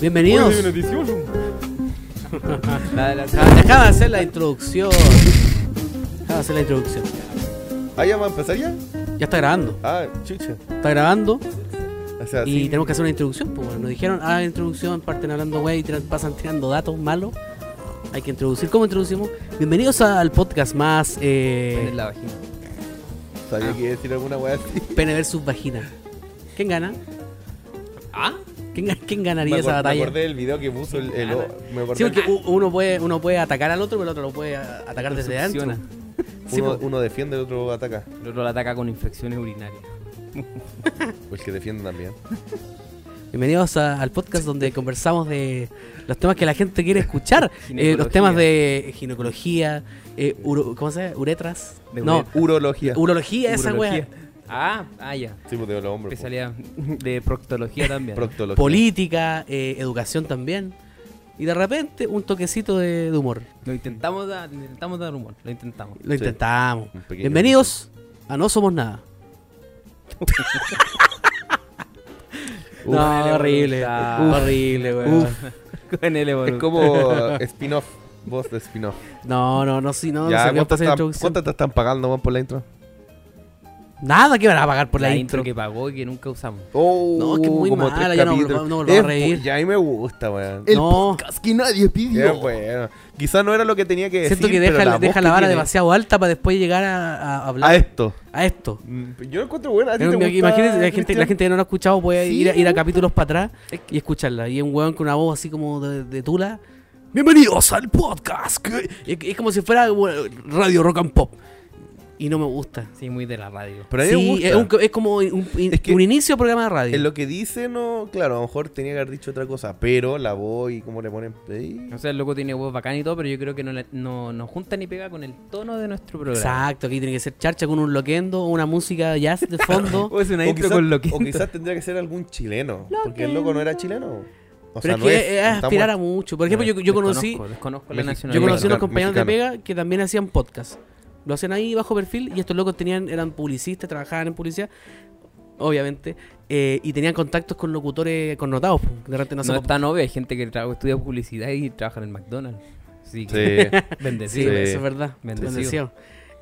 Bienvenidos. La- la- Dejaba de hacer la introducción. Dejaba de hacer la introducción. Ah, ya va a empezar ya. Ya está grabando. Ah, chucha. Está grabando O sea, y sí. tenemos que hacer una introducción. Pues bueno, nos dijeron, ah, introducción, parten hablando güey, tiran- pasan tirando datos malos. Hay que introducir. ¿Cómo introducimos? Bienvenidos al podcast más eh, en la vagina. Sabía Ah. que iba a decir alguna weá así. pene versus vagina. ¿Quién gana? ¿Ah? ¿Quién, ga- quién Me, ganaría esa me batalla? acordé del video que puso el. el- me acordé Sí, porque u- uno puede, uno puede atacar al otro, pero el otro lo puede atacar desde adentro. Sí, uno, defiende, el otro ataca. El otro la ataca con infecciones urinarias. O el que defiende también. Bienvenidos a- al podcast donde conversamos de los temas que la gente quiere escuchar. Eh, los temas de ginecología, eh, uro- ¿cómo se llama? Uretras. De no, Urología. urología, esa Urología. wea. Ah, ah, ya. Sí, pues de los hombres. po. Especialidad de proctología también. Proctología. Política, eh, educación también. Y de repente un toquecito de, de humor. Lo intentamos dar, intentamos dar humor, lo intentamos. Lo Sí. intentamos. Bienvenidos a No Somos Nada. Uf. no, horrible. voluntad. Horrible, weón. Con el Es como spin-off. Voz de spin-off. No, no, no, sí, no. ya, ¿cuánto, están. ¿cuánto te están pagando man, por la intro? Nada que van a pagar por la, la intro. intro que pagó y que nunca usamos. Oh, No, es que es muy como mala, ya no no volvamos a reír. Ya a mí me gusta, weón. El No. podcast que nadie pidió. Bueno. Quizás no era lo que tenía que decir. Siento que pero deja, la, deja la vara tiene- demasiado alta para después llegar a, a hablar A esto. a esto. Mm, Yo lo encuentro buena. ¿A ti te Pero gusta, Imagínate, la gente, Cristian? la gente que no lo ha escuchado puede Sí, ir, a, ir a me capítulos para atrás y escucharla. Y un weón con una voz así como de, de tula. Bienvenidos al podcast. que-". Es, es como si fuera bueno, radio rock and pop. Y no me gusta. Sí, muy de la radio. Pero a mí me Sí, gusta. es, un- es como un, Es que- un inicio de programa de radio. En lo que dice, no, claro, a lo mejor tenía que haber dicho otra cosa, pero la voz y cómo le ponen play. O sea, el loco tiene voz bacán y todo, pero yo creo que no, le- no, no junta ni pega con el tono de nuestro programa. Exacto, aquí tiene que ser charcha con un loquendo, una música jazz de fondo. O es una O intro quizás, con lo que. o quizás tendría que ser algún chileno, porque el loco no era chileno. O Pero sea, es no que es, es, no estamos- aspirar a mucho. Por ejemplo, yo, yo conocí, Desconozco, desconozco la México- Yo conocí unos Mexicano, compañeros de pega que también hacían podcast. Lo hacían ahí bajo perfil y estos locos tenían, eran publicistas, trabajaban en publicidad, obviamente, eh, y tenían contactos con locutores connotados. De repente no, No es tan obvio, hay gente que estudia publicidad y trabaja en el McDonald's. Sí. Sí, bendecido. Sí. eso es verdad. Bendecido. Bendecido.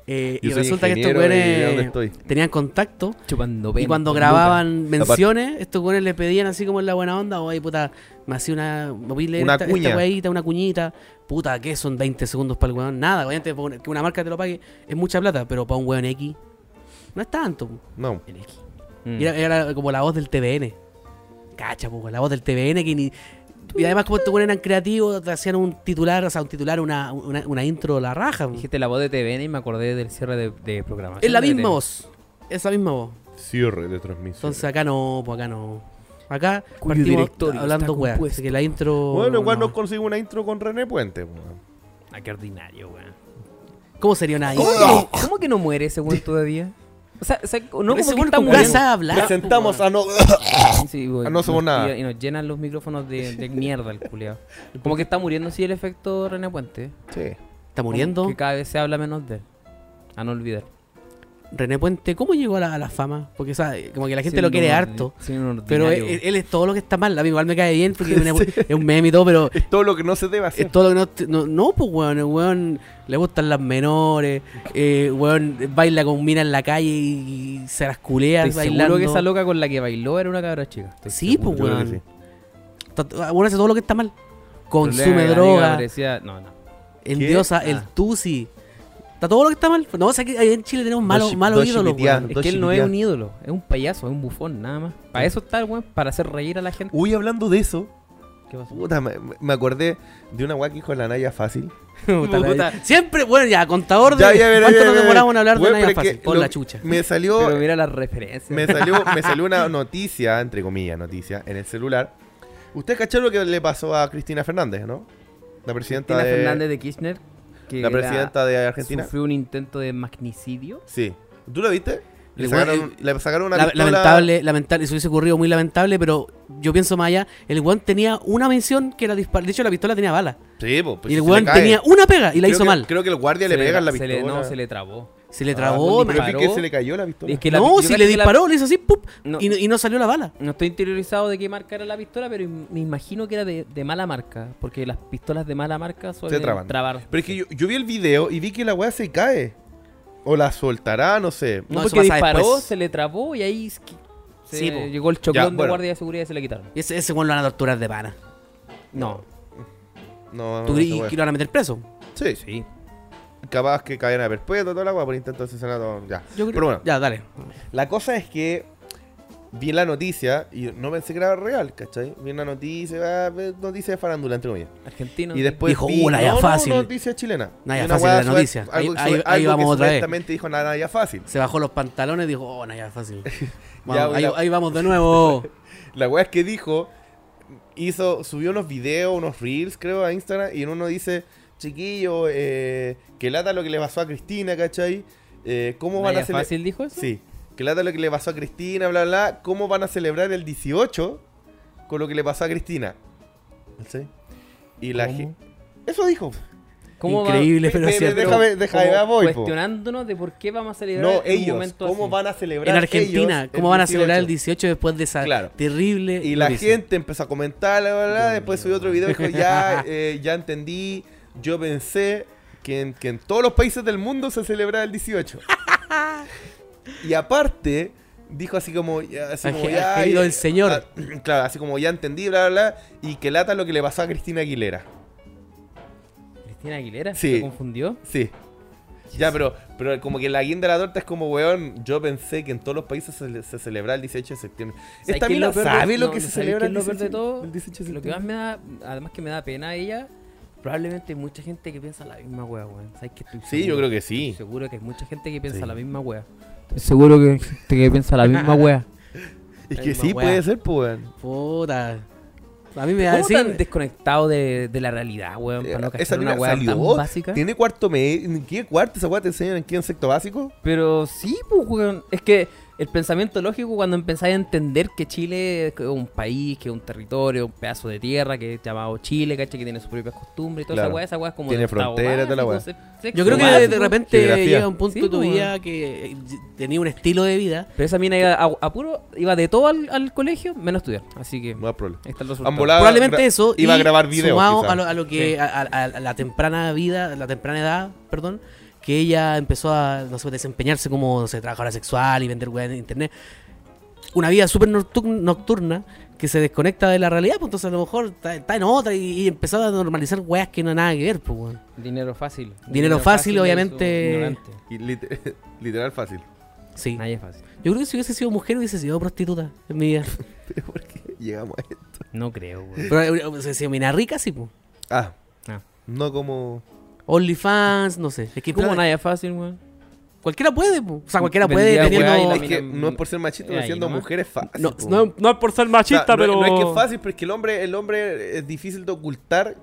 Eh, y resulta que estos ingeniero y ¿de güeyes tenían contacto Chupando y cuando grababan menciones, estos güeyes le pedían así como en la buena onda, oye puta, me hacía una, Una esta, esta cuña. weadita, una cuñita, puta, ¿qué son 20 segundos para el weón? Nada, obviamente que una marca te lo pague es mucha plata, pero para un weón X no es tanto. No. Lucas. Mm. Era, era como la voz del TVN. Cacha, pues, la voz del TVN que ni... Y además como estos eran creativos, te hacían un titular, o sea, un titular, una, una, una intro la raja. Dijiste la voz de TVN y me acordé del cierre de, de programa. Es la misma voz, esa misma voz. Cierre de transmisión. Entonces acá no, pues acá no. Acá Cuyo partimos hablando weá. Así que la intro. bueno, igual no. nos consigo una intro con René Puente. po. Ah, qué ordinario, weón. ¿Cómo sería una intro? ¿Cómo, que- cómo que no muere ese weón todavía? O sea, o sea, no como que weón está muriendo. casa a hablar. Presentamos a no. Sí, weón. Ah, no somos nada. Y, nos llenan los micrófonos de, de mierda el culiao. Como que está muriendo sí el efecto René Puente. Sí. weón. Está muriendo. Como Que cada vez se habla menos de él. A no olvidar. René Puente, ¿cómo llegó a la, a la fama? Porque, ¿sabes? Como que la gente lo quiere ordi- harto. un Pero él, es todo lo que está mal. A mí igual me cae bien porque es un meme y todo, pero Es todo lo que no se debe hacer. es todo lo que no. No, no, pues, weón. El weón le gustan las menores. Eh, weón baila con mina en la calle y se las culea Estoy bailando. seguro que esa loca con la que bailó era una cabra chica. Estoy Sí, seguro. pues, weón. sí. Bueno, hace todo lo que está mal. Consume droga. parecía- No, no. Endiosa ¿Qué? el Ah. Tusi. Está todo lo que está mal. No, o sea que en Chile tenemos malos Dos- malos dos ídolos, weón. Es que él no es un ídolo, es un payaso, es un bufón, nada más. Para eso está el weón, para hacer reír a la gente. Uy, hablando de eso, ¿Qué pasó? puta, me, me acordé de una weá que dijo la Naya fácil. Puta, Puta. Siempre, bueno, ya, contador de Ya, ya, cuánto ya, nos ya, demoramos en hablar de Naya Fácil. lo- la chucha. Me salió, Pero mira las referencias. me salió, me salió una noticia, entre comillas, noticia, en el celular. ¿Usted cachó lo que le pasó a Cristina Fernández, no? La presidenta Cristina de, Fernández de Kirchner, que la presidenta de Argentina. sufrió un intento de magnicidio. Sí. ¿Tú lo viste? Le sacaron, le sacaron una La- pistola- lamentable, lamentable, eso hubiese ocurrido muy lamentable, pero yo pienso más allá, el weón tenía una mención que era disparar. De hecho, la pistola tenía bala. Sí, po, pues y el si tenía una pega y la Creo hizo que- mal. Creo que el guardia le pega en la se pistola. le- no, se le trabó. Se le Ah, trabó. pero me- que se le cayó la pistola. Es que la- no, si le que la- disparó, le hizo así, ¡pup! No. Y, no, y no salió la bala. No estoy interiorizado de qué marca era la pistola, pero me imagino que era de, de mala marca. Porque las pistolas de mala marca suelen traban. trabar. Pero es que yo, yo vi el video y vi que la weá se cae. O la soltará, no sé. No, No, eso porque pasa disparó, después. se le trabó y ahí se Sí, llegó el choclón Ya, de guardia de seguridad y se le quitaron. Y ese, ese weón lo van a torturar de pana. No. No, ¿Tú weá. que lo van a meter preso? Sí, Sí. Capaz que cadena perpetua, toda la weá por intento de asesinato. Ya. Yo creo- Pero bueno, Ya, dale. la cosa es que vi la noticia y no pensé que era real, ¿cachai? Vi una noticia, ah, noticia de farándula, entre comillas. Argentino. Y después Dijo, vi, "Uh, Naya no, no, Fácil". noticia chilena. Naya Fácil la noticia. Algo, Ahí- vamos que otra vez. dijo Naya Fácil. Se bajó los pantalones y dijo, oh, no, ya fácil. Ya, Vamos, ahí, la- ahí vamos de nuevo. La weá es que dijo, hizo, subió unos videos, unos reels, creo, a Instagram, y en uno dice, chiquillo, eh, que lata lo que le pasó a Cristina, ¿cachai? Eh, ¿Cómo van a celebrar? Fácil dijo eso? Sí, que lata lo que le pasó a Cristina, bla, bla, ¿cómo van a celebrar el 18 con lo que le pasó a Cristina? ¿Cachai? Y la ¿Cómo? gente... Eso dijo. ¿Cómo va- Increíble, pero déjame, déjame, po. cuestionándonos de por qué vamos a celebrar No, un ellos, momento ¿cómo así. van a celebrar En Argentina, ellos ¿cómo van a celebrar el 18? 18 después de esa Claro. terrible Y la noticia? gente empezó a comentar, bla, bla, bla, después subió otro video y dijo, ya, eh, ya entendí, yo pensé que en, que en todos los países del mundo se celebraba el 18. y aparte, dijo así como, ya, así como, ya, querido del Señor. ah, claro, así como, ya entendí, bla, bla, bla, y que lata lo que le pasó a Cristina Aguilera. Cristina Aguilera Sí. se confundió. Sí. Ya, pero, pero como que la guinda de la torta es como, weón, yo pensé que en todos los países se, se celebraba el 18 de septiembre. ¿Sabes Esta mina sabe lo que se ¿sabes qué celebra el peor de 18 todo? el 18 de Lo que más me da, además que me da pena a ella, probablemente hay mucha gente que piensa la misma wea, weón. ¿Sabes que estoy Sí, yo creo que sí. Estoy seguro que hay mucha gente que piensa Sí. la misma wea. Estoy seguro que hay gente que piensa la misma wea. Es que sí, weá. puede ser, pues, weón. Puta. A mí me da ¿Cómo así. tan desconectado de, de la realidad, weón? Para no Eh, Esa una salió, tan básica. Tiene cuarto medio. ¿En qué cuarto esa weá te enseñan en qué en sexto básico? Pero sí, pues, weón. Es que el pensamiento lógico cuando empezáis a entender que Chile es un país, que es un territorio, un pedazo de tierra que es llamado Chile, ¿cachai? Que tiene sus propias costumbres y toda Claro. esa weá, esa weá es como Tiene de octavo frontera, toda la weá. Yo creo que básico. de repente Geografía. llega un punto Sí, de tu vida que eh, tenía un estilo de vida. Pero esa mina iba a, a puro, iba de todo al, al colegio, menos estudiar. Así que No hay problema. está el resultado. Han volado- Probablemente eso. iba a y grabar videos, Sumado a lo, a lo que. Sí. A, a- a la temprana vida, la temprana edad, perdón. Que ella empezó a no sé, desempeñarse como no sé, trabajadora sexual y vender weas en internet. Una vida súper noctu- nocturna que se desconecta de la realidad, pues entonces a lo mejor está, está en otra y, y empezó a normalizar weas que no hay nada que ver, pues weón. Dinero fácil. Dinero fácil, obviamente. Y literal fácil. Sí. Nadie es fácil. Yo creo que si hubiese sido mujer hubiese sido prostituta en mi vida. Pero ¿por qué llegamos a esto? No creo, weón. Pero eh, hubiese sido mina rica, sí, pues. Ah, Ah. no como. OnlyFans, no sé. Es que ¿Cómo pero- nadie es fácil, weón? Cualquiera puede, po. o sea, cualquiera puede teniendo... weá Es que no es por ser machista, Eh, pero siendo nomás. mujer es fácil. No, no, no es por ser O sea, machista, no, pero... no es que es fácil, pero es que el hombre, el hombre es difícil de ocultar.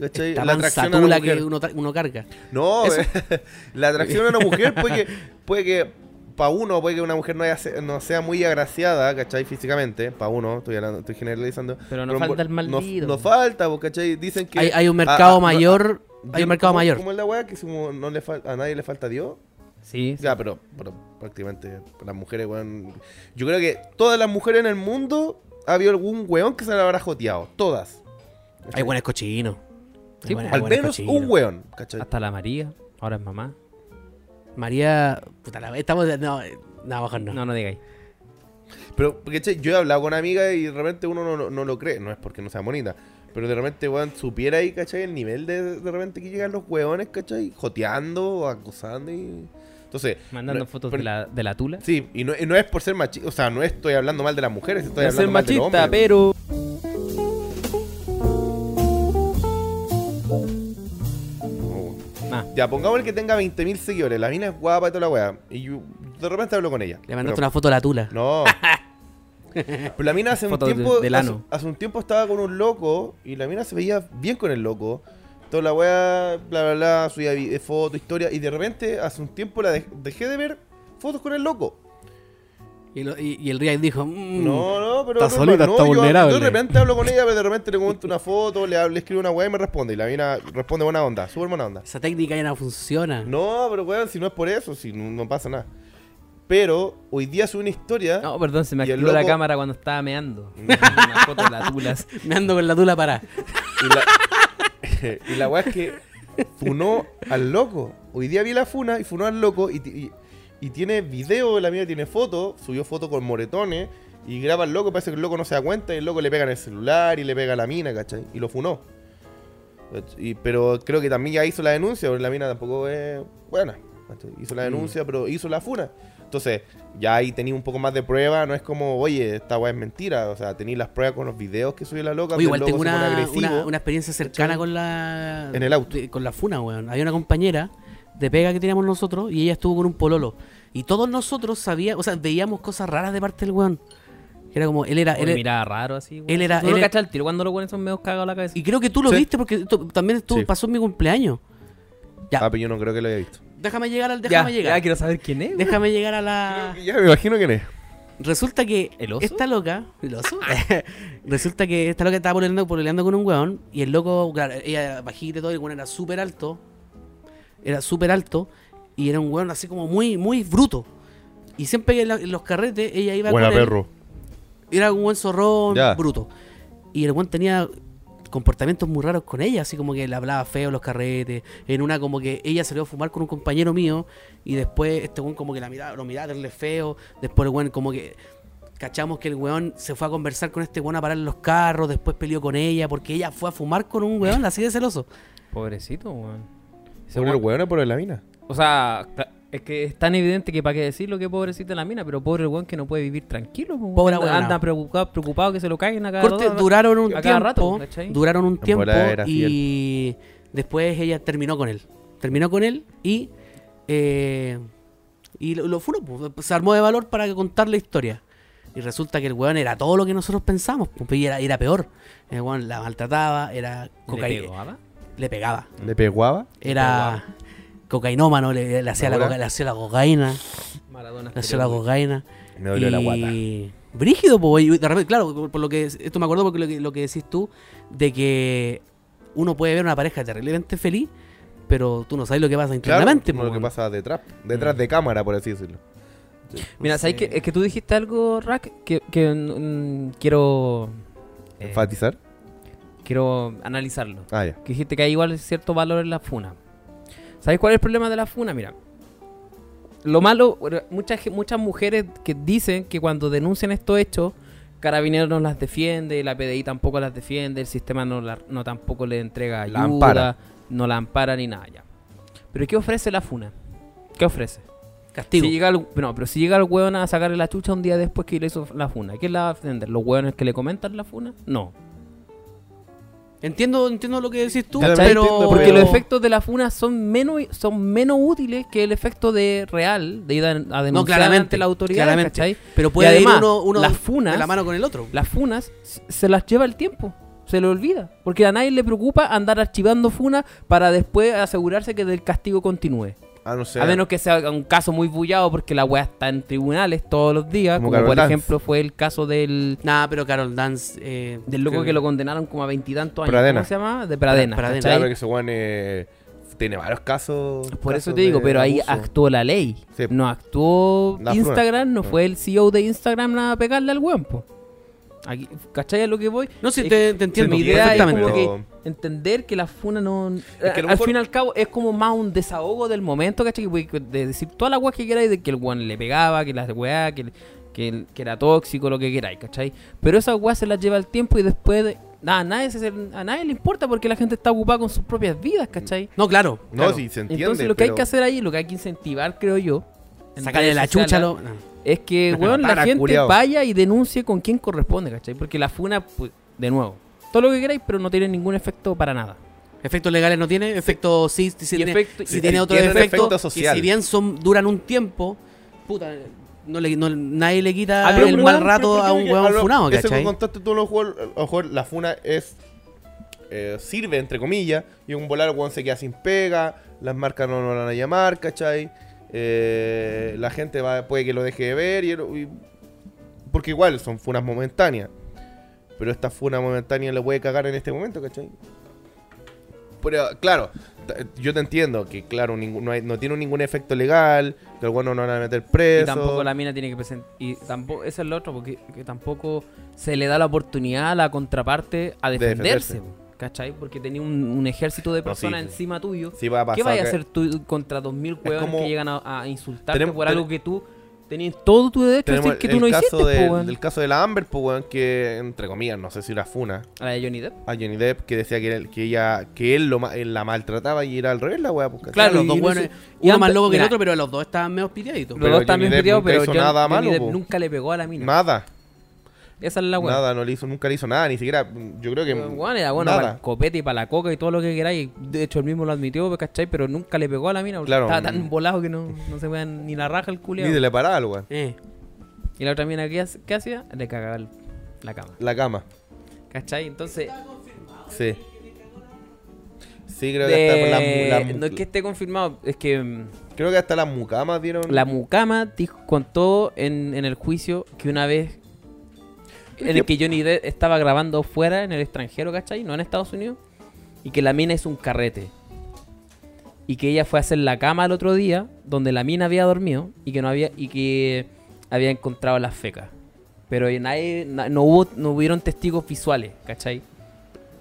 ¿cachai? La atracción a una mansatula mujer. que uno, carga. No, la atracción a una mujer puede que, puede que para uno, puede que una mujer no, haya no sea muy agraciada, ¿cachai? Físicamente, para uno, estoy, hablando, estoy generalizando. Pero no falta el no- maldido. No, falta, ¿cachai? Dicen que... Hay, hay un a- mercado a- mayor... no- hay un mercado ¿cómo- mayor. ¿Cómo es la weá? Que es como no le fal- a nadie le falta Dios. Sí, sí. Ya, pero, pero prácticamente las mujeres, weón. Yo creo que todas las mujeres en el mundo ha habido algún weón que se la habrá joteado. Todas. Hay buenos cochinos. Sí, buenas- Al menos cochinos. un weón, ¿cachai? Hasta la María, ahora es mamá. María... Puta, la... estamos... No, no, mejor no. No, no digáis. Pero, ¿cachai? Yo he hablado con amigas y de repente uno no, no- no lo cree. No es porque no sea bonita. Pero de repente, weón, supiera ahí, ¿cachai? El nivel de, de repente que llegan los weones, ¿cachai? Joteando acosando y... Entonces... Mandando no- fotos pero- de la, de la tula. Sí, y no, y no es por ser machista. O sea, no estoy hablando mal de las mujeres, estoy a hablando ser mal machista, hombre. pero. Ah, Ya, pongamos el que tenga 20.000 seguidores. La mina es guapa y toda la weá. Y yo de repente hablo con ella. Le mandaste Pero- una foto a la tula. No. Pero la mina hace un tiempo. del hace, ano. hace un tiempo estaba con un loco. Y la mina se veía bien con el loco. Toda la weá, bla bla bla, subía eh, fotos, historia. Y de repente, hace un tiempo la dej- dejé de ver fotos con el loco. Y, lo- y- y el Riak dijo, "Mm, No, no, pero. está solita, no, está yo- vulnerable. Yo, de repente hablo con ella, pero de repente le comento una foto, le, le escribo una weá y me responde. Y la mina responde buena onda, súper buena onda. esa técnica ya no funciona. No, pero weón, si no es por eso, si no, no pasa nada. Pero hoy día subí una historia. No, perdón, se me activó la cámara cuando estaba meando. Una foto de la tulas. Me ando con la tula para. Y la, y la weá es que funó al loco. Hoy día vi la funa y funó al loco y, ti- y, y tiene video, la mía tiene foto, subió foto con moretones y graba al loco, parece que el loco no se da cuenta y el loco le pega en el celular y le pega a la mina, ¿cachai? Y lo funó. Y- pero creo que también ya hizo la denuncia, porque la mina tampoco es buena. Hizo la denuncia, pero hizo la funa. Entonces, ya ahí tenía un poco más de prueba, no es como, oye, esta weá es mentira. O sea, tenéis las pruebas con los videos que subió la loca. Oye, igual tengo una, una, una experiencia cercana con la. En el auto. de- con la funa, weón. Había una compañera de pega que teníamos nosotros y ella estuvo con un pololo. Y todos nosotros sabíamos, o sea, veíamos cosas raras de parte del weón. Que Era como, él era. Él, miraba raro así. güey. él era- No él lo era- el tiro cuando los buenos son medio cagados la cabeza. y creo que tú lo Sí. viste porque esto también estuvo, Sí. pasó en mi cumpleaños. Ya, Ah, pero yo no creo que lo haya visto. Déjame llegar al. ya, Déjame llegar. ya quiero saber quién es. güey. Déjame llegar a la. Ya me imagino quién es. Resulta que ¿El oso? esta loca, ¿el oso? Resulta que esta loca estaba pololeando, pololeando con un weón y el loco, claro, ella bajita y todo, y el weón era súper alto, era súper alto y era un weón así como muy, muy bruto. Y siempre que en, la- en los carretes ella iba Buena con él, perro. era un buen zorrón, Ya. bruto. Y el weón tenía comportamientos muy raros con ella, así como que le hablaba feo en los carretes. En una como que ella salió a fumar con un compañero mío y después este weón como que la miraba, lo miraba, darle feo. Después el weón como que cachamos que el weón se fue a conversar con este weón a parar en los carros, después peleó con ella porque ella fue a fumar con un weón así de celoso. Pobrecito, weón. ¿Por el weón- o por la mina? O sea, es que es tan evidente que para qué decirlo que pobrecito la mina, pero pobre el weón que no puede vivir tranquilo. po, Pobre anda, anda preocupado, preocupado que se lo caguen a cada Corte, rato. duraron un rato, tiempo, duraron un tiempo y después ella terminó con él. Terminó con él y eh, y lo, lo furó, pues, se armó de valor para contar la historia. Y resulta que el weón era todo lo que nosotros pensamos, pues, y era, era peor. El weón la maltrataba, era ¿Le cocaína, pegó, ah? le pegaba. ¿Le pegaba? Era cocainómano, le, le hacía la, coca- le hacía la cocaína, Maradona le hacía la cocaína. Me dolió la guata. Y brígido, pues, y de repente, claro, por, por lo que esto me acuerdo porque lo que, lo que decís tú, de que uno puede ver una pareja terriblemente feliz, pero tú no sabes lo que pasa Claro, internamente. no pues, lo que pasa detrás, detrás de cámara, por así decirlo. Mira, ¿sabes qué? Es que tú dijiste algo, Rack, que, que, mm, quiero... eh, ¿Enfatizar? quiero analizarlo. Ah, ya. Que dijiste que hay igual cierto valor en la funa. ¿Sabes cuál es el problema de la funa? Mira, lo malo, muchas, muchas mujeres que dicen que cuando denuncian estos hechos, Carabineros no las defiende, la PDI tampoco las defiende, el sistema no, la- no tampoco le entrega ayuda, La ampara. no la ampara ni nada ya. Pero ¿qué ofrece la funa? ¿Qué ofrece? Castigo. Si llega el, no, pero si llega el hueón a sacarle la chucha un día después que le hizo la funa, ¿quién la va a defender? ¿Los hueones que le comentan la funa? No. Entiendo, entiendo lo que decís tú, pero... entiendo, Porque pero- los efectos de la funa son menos son menos útiles que el efecto de real de ir a, denunciar No, claramente, ante la autoridad, claramente. ¿cachai? Pero puede además, ir uno, uno las de funas, la mano con el otro. las funas se las lleva el tiempo, se le olvida, porque a nadie le preocupa andar archivando funas para después asegurarse que el castigo continúe. No. A menos que sea un caso muy bullado porque la weá está en tribunales todos los días, Como por Dance. ejemplo fue el caso del Nada, pero Carol Dance... eh, del loco que lo condenaron como a veintitantos años. Pradena. ¿Cómo se llama? De Pradena. Pradena. Claro que ese weón eh, tiene varios casos. Por eso te digo, pero ahí actuó la ley. Sí. No actuó La Instagram, no No. fue el CEO de Instagram a pegarle al weón, po. Aquí, ¿Cachai a lo que voy? No, sí, Es te, te entiendo mi idea es como que entender que la funa no... que al mejor- fin y al cabo es como más un desahogo del momento, ¿cachai? De decir todas las weas que queráis, de que el weón le pegaba, que las weá, que, que, que era tóxico, lo que queráis, ¿cachai? Pero esas weas se las lleva el tiempo y después... de- nada, a, nadie se- a nadie le importa porque la gente está ocupada con sus propias vidas, ¿cachai? No, claro. No, claro. sí, se entiende. Entonces lo que hay que hacer ahí, lo que hay que incentivar, creo yo, Sacarle la chucha lo... no. Es que, weón, la gente culiao. vaya y denuncie con quien corresponde, ¿cachai? Porque la funa, pues, de nuevo, todo lo que queráis, pero no tiene ningún efecto para nada. Efectos legales no tiene, efectos sí, sí, tiene, efecto- y- tiene otros efectos. efecto si bien son duran un tiempo, puta, no le, no- nadie le quita Ah, el mal Weón, rato a un huevón lo- funado, ¿cachai? contaste tú, a lo mejor, a lo mejor la funa es. eh, sirve, entre comillas, y un volar, weón se queda sin pega, las marcas no, no lo van a llamar, ¿cachai? Eh, la gente va, puede que lo deje de ver y, y porque igual son funas momentáneas. Pero esta funa momentánea le puede cagar en este momento, ¿cachai? Pero, claro, yo te entiendo que, claro, no, hay- no tiene ningún efecto legal, que bueno no van a meter preso. Y tampoco la mina tiene que presentar. Y tampoco, eso es lo otro, porque que tampoco se le da la oportunidad a la contraparte a De defenderse. ¿Cachai? Porque tenía un, un ejército de No, sí, personas sí. encima tuyo. Sí va a pasar ¿Qué vaya a hacer tú contra 2000 hueones como- que llegan a, a insultarte Tenemos- por ten- algo que tú tenías todo tu derecho a decir que tú no caso hiciste, del, po, del caso de la Amber, weón, que, entre comillas, no sé si era funa, A la de Johnny Depp. a Johnny Depp, que decía que, él- que ella que él, lo, él la maltrataba y era al revés la weá, pues. Claro, los no sé- uno más loco que el otro, pero los dos estaban medio piteaditos. Los dos bien Depp piteados, pero nada Johnny malo, Depp po. nunca le pegó a la mina. Nada, Esa es la weá. nada, no le hizo, nunca le hizo nada, ni siquiera, yo creo que Bueno, era bueno nada. para el copete y para la coca y todo lo que queráis. De hecho, él mismo lo admitió, ¿cachai? Pero nunca le pegó a la mina porque Claro. estaba tan volado que no, no se vean ni la raja el ni culiao. se le paraba al weón, Eh, Y la otra mina, ¿qué, hacía? Le cagaba la cama. la cama, ¿Cachai? Entonces, sí. Sí, creo que hasta de- la, mu- la mu- no es que esté confirmado, es que mm, creo que hasta las mucamas dieron la mucama dijo, contó en, en el juicio que una vez en el que Johnny Depp estaba grabando fuera en el extranjero, ¿cachai? No en Estados Unidos. Y que la mina es un carrete. Y que ella fue a hacer la cama el otro día, donde la mina había dormido y que no había y que había encontrado las fecas. Pero nadie, na- no hubo, no hubieron testigos visuales, ¿cachai?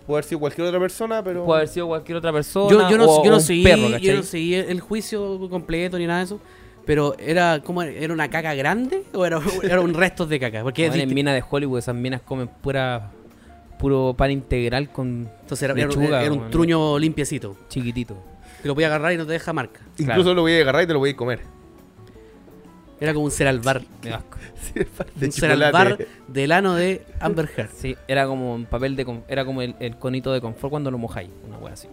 puede haber sido cualquier otra persona, pero Puede haber sido cualquier otra persona. yo, yo no, o- yo o no un seguí, perro, yo no seguí el juicio completo ni nada de eso. Pero era como era una caca grande o era, era un resto de caca. Porque Bueno, en minas de Hollywood esas minas comen pura puro pan integral con entonces era, era- lechuga, era un truño limpiecito. chiquitito. Que lo podía agarrar y no te deja marca. incluso claro. lo voy a agarrar y te lo voy a comer. Era como un ceralbar. De un ceralbar del ano de Amber Heard. Sí, era como un papel de con- era como el, el conito de confort cuando lo mojáis, una wea así.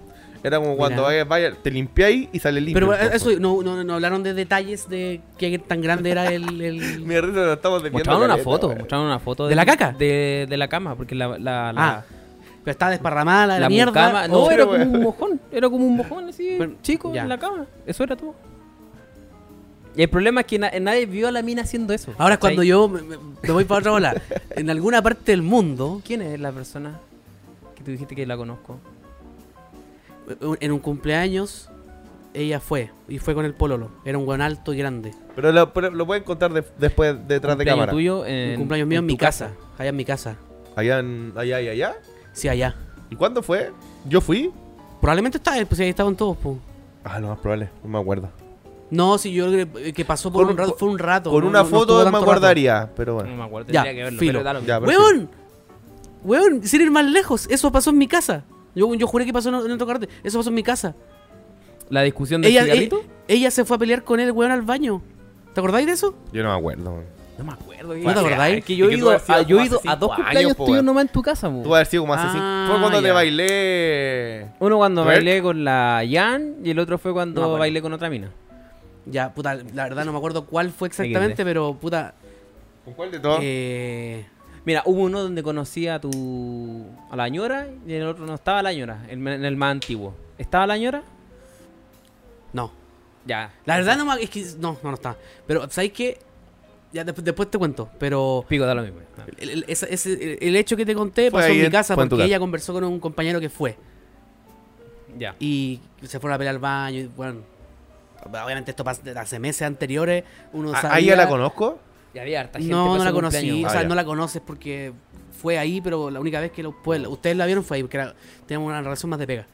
Era como cuando vayas, vaya, te limpiáis y sale limpio. Pero eso no, no, no hablaron de detalles de qué tan grande era el. el- Mi risa lo estamos. Mostraron una foto, mostraron una foto ¿De la caca? De, de la cama, porque la la, la, Ah, Pero estaba desparramada la, la mierda. mucama- no, o- era como un mojón, era como un mojón así, Pero- chico ya. en la cama. Eso era todo. Y el problema es que na- nadie vio a la mina haciendo eso. Ahora es ¿cachai? cuando yo me, me- me voy para otra bola. En alguna parte del mundo, ¿Quién es la persona que tú dijiste que la conozco? en un cumpleaños, ella fue. Y fue con el pololo. Era un buen alto y grande. Pero lo, pero lo pueden contar de- después, detrás de cámara. tuyo en, un cumpleaños mío en, mi casa. Allá en mi casa. Allá, en, allá y allá. Sí, allá. ¿Y cuándo fue? ¿Yo fui? Probablemente estaba, pues ahí estaban todos, po. Ah, lo más probable, no me acuerdo. No, si yo creo que, pasó por Con- un rato, fue un rato. Con no- una no- no foto me tanto rato. acordaría, pero No bueno. me acuerdo, Ya, tendría que verlo, filo. pero Ya, sí. ¡Weón! ¡Weón! Sin ir más lejos, eso pasó en mi casa. Yo, yo juré que pasó en, otro carrete. Eso pasó en mi casa. La discusión del Ella, cigarrito. ella, ella se fue a pelear con él, weón, al baño. ¿Te acordáis de eso? Yo no me acuerdo. weón. No me acuerdo. ¿No te acordáis? Es que yo he ido, a, yo ido a dos cumpleaños tuyos nomás en tu casa, Tú po. haber sido como hace cinco. Ah, Fue cuando te bailé. Uno cuando ¿Twerk? bailé con la Jan y el otro fue No cuando bailé con otra mina. Ya, puta, la verdad no me acuerdo cuál fue exactamente, pero puta. ¿Con cuál de todos? Eh, Mira, hubo uno donde conocí a tu. a la ñora y en el otro no estaba la ñora, el, en el más antiguo. ¿Estaba la ñora? no. Ya. La verdad no me. Es que. No, no, no está. Pero, ¿sabéis qué? Ya después, después te cuento. Pero. Pico, da lo mismo. No. El, el- esa- ese- el- el hecho que te conté Fue pasó ahí en mi casa porque casa. ella conversó con un compañero que fue. Ya. Y se fueron a pelear al baño. Y bueno. Obviamente esto pasa de hace meses anteriores. Uno ¿A- sabía... ¿A ella la conozco? Y había harta gente. No, no la conocí. O Ah, sea, ya. no la conoces porque fue ahí, pero la única vez que lo, pues, ustedes la vieron fue ahí, porque era- teníamos una relación más de pega.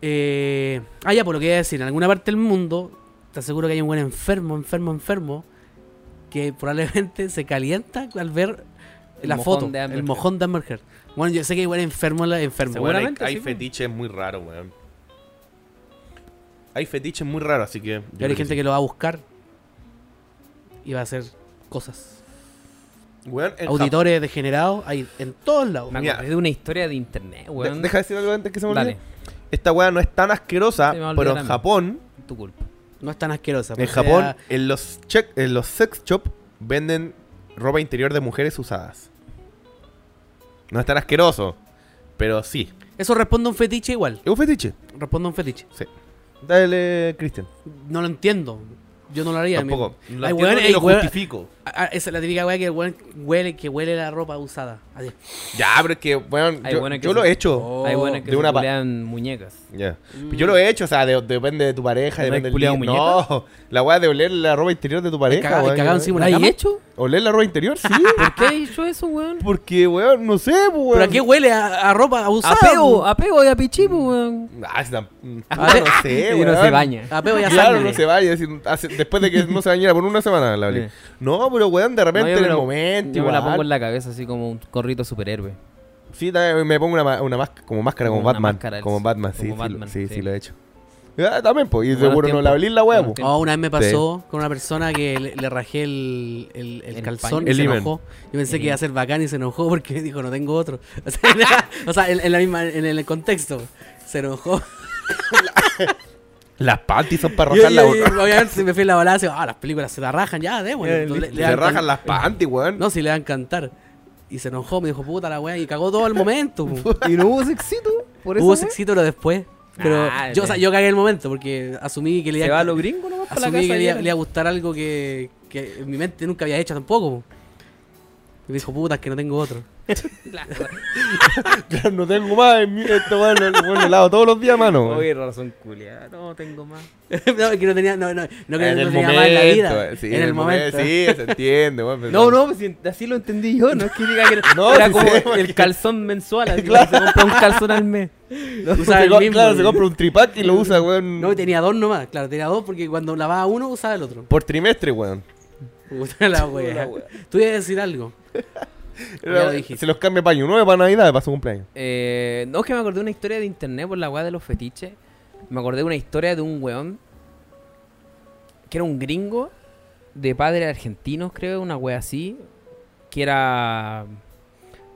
Eh, ah, ya, por lo que iba a decir, en alguna parte del mundo, te aseguro que hay un buen enfermo, enfermo, enfermo, que probablemente se calienta al ver El la foto, el mojón de Amber Heard. Bueno, yo sé que hay buen enfermo, la- enfermo. Hay, Seguramente, hay sí, po. fetiches muy raros, weón. Hay fetiches muy raros, así que. creo hay gente sí. que lo va a buscar y va a hacer cosas. Weón, Auditores degenerados hay en todos lados. Me acordé de una historia de internet, weón. de- Deja de decir algo antes que se me olvide. Dale, Esta weá no es tan asquerosa, pero en. Japón, tu culpa. No es tan asquerosa. en porque Japón, en los check, en los sex shop venden ropa interior de mujeres usadas. No es tan asqueroso, pero sí. Eso responde a un fetiche igual. Es un fetiche. Responde a un fetiche. Sí. Dale, Cristian. No lo entiendo. Yo no lo haría. Tampoco. Lo entiendo hay lo justifico. Ah, esa es la típica weá que el weón huele, que huele la ropa usada. Así. Ya, pero es que, bueno, Hay yo, buenas que yo se- lo he hecho. Oh, Hay buenas que de se una pa- muñecas. Ya. Pues Yo lo he hecho, o sea, de- depende de tu pareja, ¿No depende del día. muñeca? No, la weá de oler la ropa interior de tu pareja, cagado- weón. cagado encima ¿Lo ¿Una has cama? hecho? ¿Oler la ropa interior? Sí. ¿Por qué has hecho eso, weón? Porque, weón, no sé, pues, weón. ¿Pero a qué huele a, a ropa usada? Apego, po? apego y a pichipo, weón. Ah, está- A ver, no sé, y no weón. se baña. Apego y a Claro, no se hace- después de que no se bañara por una semana, la. No, pero weón, de repente No, yo en me el lo- momento. Yo me la igual. pongo en la cabeza así como un corrito superhéroe. Sí, también me pongo una, ma- una máscara, como máscara, como, Como una Batman. máscara, como sí, Batman, sí, como sí, Batman, lo- sí, sí, sí. lo he hecho. Ah, también, pues. Y Buenos seguro no tiempos. la abrí la Buenos pues. tiempos. Oh, una vez me pasó con una persona que le, le rajé el, el, el El calzón paño. y El se enojó. Yo pensé El que iba a ser bacán y se enojó porque dijo, no tengo otro. O sea, o sea, en, en la misma, en el contexto. Se enojó. Las panties son para rajar la obviamente se me fue la balada y ah, las películas se la rajan, ya, démosle. Eh, Le- le Se dan rajan las panties, weón. No, si le dan cantar. Y se enojó, me dijo, puta la weá, y cagó todo el momento. ¿Y no hubo sexito? ¿Por eso? Hubo sexito pero después. Pero Ah, yo, o sea, yo cagué el momento porque asumí que le Se iba va a lo gringo nomás para la asumí casa. que le, iba- y le iba a gustar algo que, que en mi mente nunca había hecho tampoco. po. Y me dijo, puta, es que no tengo otro. No tengo más. lo, weón, lo lavo todos los días, mano. Oye, razón culia. No tengo más. no, que no tenía, no, no, no que en no el tenía momento. más en la vida. sí, en el momento. Sí, se entiende, pero- No, no, pues si así lo entendí yo. No es que diga que No, era como sé, el calzón mensual. Así Claro. que se compra un calzón al mes. No, Usaba Se el co- mismo, claro, se compra un tripack y lo usa, weón. No, tenía dos nomás. Claro, tenía dos porque cuando lavaba uno usaba el otro. Por trimestre, weón. Puta la wea. Tú ibas a decir algo. Lo. Se los cambia para año nuevo, para Navidad, para su cumpleaños. Eh, no, es que me acordé de una historia de internet por la weá de los fetiches. Me acordé de una historia de un weón que era un gringo de padres argentinos, creo, una wea así, que era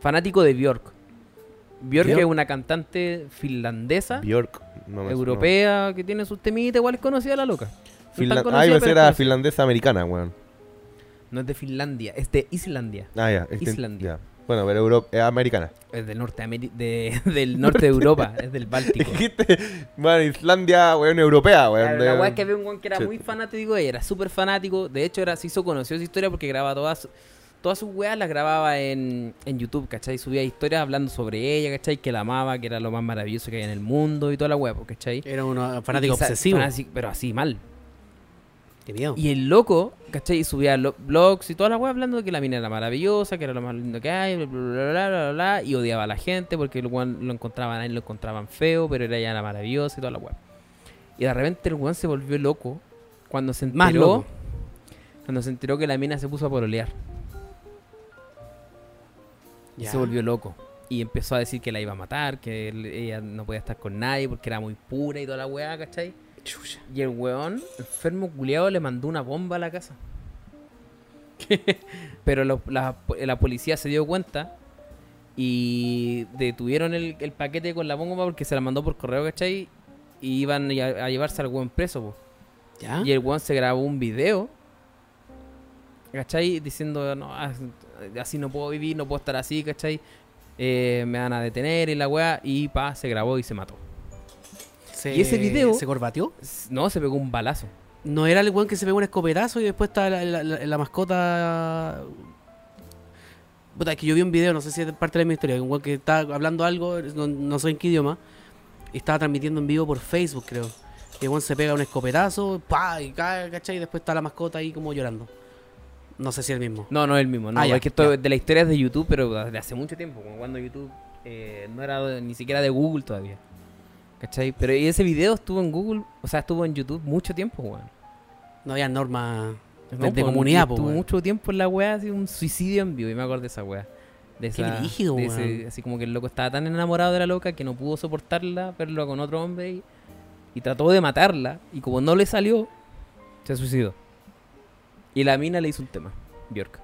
fanático de Björk. Björk Björk. es una cantante finlandesa, Bjork. No europea, que tiene sus temitas, igual es conocida la loca. no. No Finla- conocida, Ah, iba a ser finlandesa americana, weón. No es de Finlandia, es de Islandia. Ah, ya. este- Islandia. ya. Bueno, pero Euro- es americana. Es del norte, Ameri- de, del norte de Europa, es del Báltico. Dijiste, bueno, Islandia, weón, europea, weón. Claro, de- la weá es que había un weón que era Sí. muy fanático ella, era súper fanático. De hecho, era, se hizo conocido esa historia porque grababa todas, todas sus weas, las grababa en, en YouTube, ¿cachai? Subía historias hablando sobre ella, ¿cachai? Que la amaba, que era lo más maravilloso que hay en el mundo y toda la wea, pues, ¿cachai? Era un fanático Y quizá- obsesivo. fanático, pero así mal. Qué miedo. Y el loco, ¿cachai? Y subía lo- blogs y toda la wea hablando de que la mina era maravillosa, que era lo más lindo que hay, bla, bla, bla, bla, bla, y odiaba a la gente porque el weón lo encontraban a él, lo encontraban feo, pero era ya era maravillosa y toda la wea. Y de repente el weón se volvió loco cuando se enteró, Más loco. cuando se enteró que la mina se puso a pololear. Y Ya. se volvió loco. Y empezó a decir que la iba a matar, que él- ella no podía estar con nadie porque era muy pura y toda la weá, ¿cachai? Chucha. Y el weón, enfermo culiado, le mandó una bomba a la casa. Pero lo- la, la policía se dio cuenta y detuvieron el, el paquete con la bomba porque se la mandó por correo, ¿cachai? Y iban a, a llevarse al weón preso, po. ¿Ya? Y el weón se grabó un video, ¿cachai? Diciendo, no, así no puedo vivir, no puedo estar así, ¿cachai? Eh, me van a detener y la weá, y pa, se grabó y se mató. Se- y ese video- ¿Se corbateó? No, se pegó un balazo. ¿No era el weón que se pegó un escopetazo y después está la, la- la- la mascota? Puta, es que yo vi un video, no sé si es parte de mi historia, un weón que estaba hablando algo, no, no sé en qué idioma, y estaba transmitiendo en vivo por Facebook, creo. Y el weón se pega un escopetazo, pa, y cae, ¿cachai? Y después está la mascota ahí como llorando. No sé si es el mismo. No, no es el mismo. No, Ah, ya, es que esto ya. de la historia es de YouTube, pero de hace mucho tiempo, como cuando YouTube eh, no era de- ni siquiera de Google todavía. ¿Cachai? Pero y ese video estuvo en Google, o sea, estuvo en YouTube mucho tiempo, weón. No había normas de, No, de pues, comunidad, po, Estuvo mucho tiempo en la weá, así un suicidio en vivo, y me acuerdo de esa weá. De Qué esa, brígido, de ese- weón. Así como que el loco estaba tan enamorado de la loca que no pudo soportarla, verlo con otro hombre y, y trató de matarla. Y como no le salió, se suicidó. Y la mina le hizo un tema, Bjork.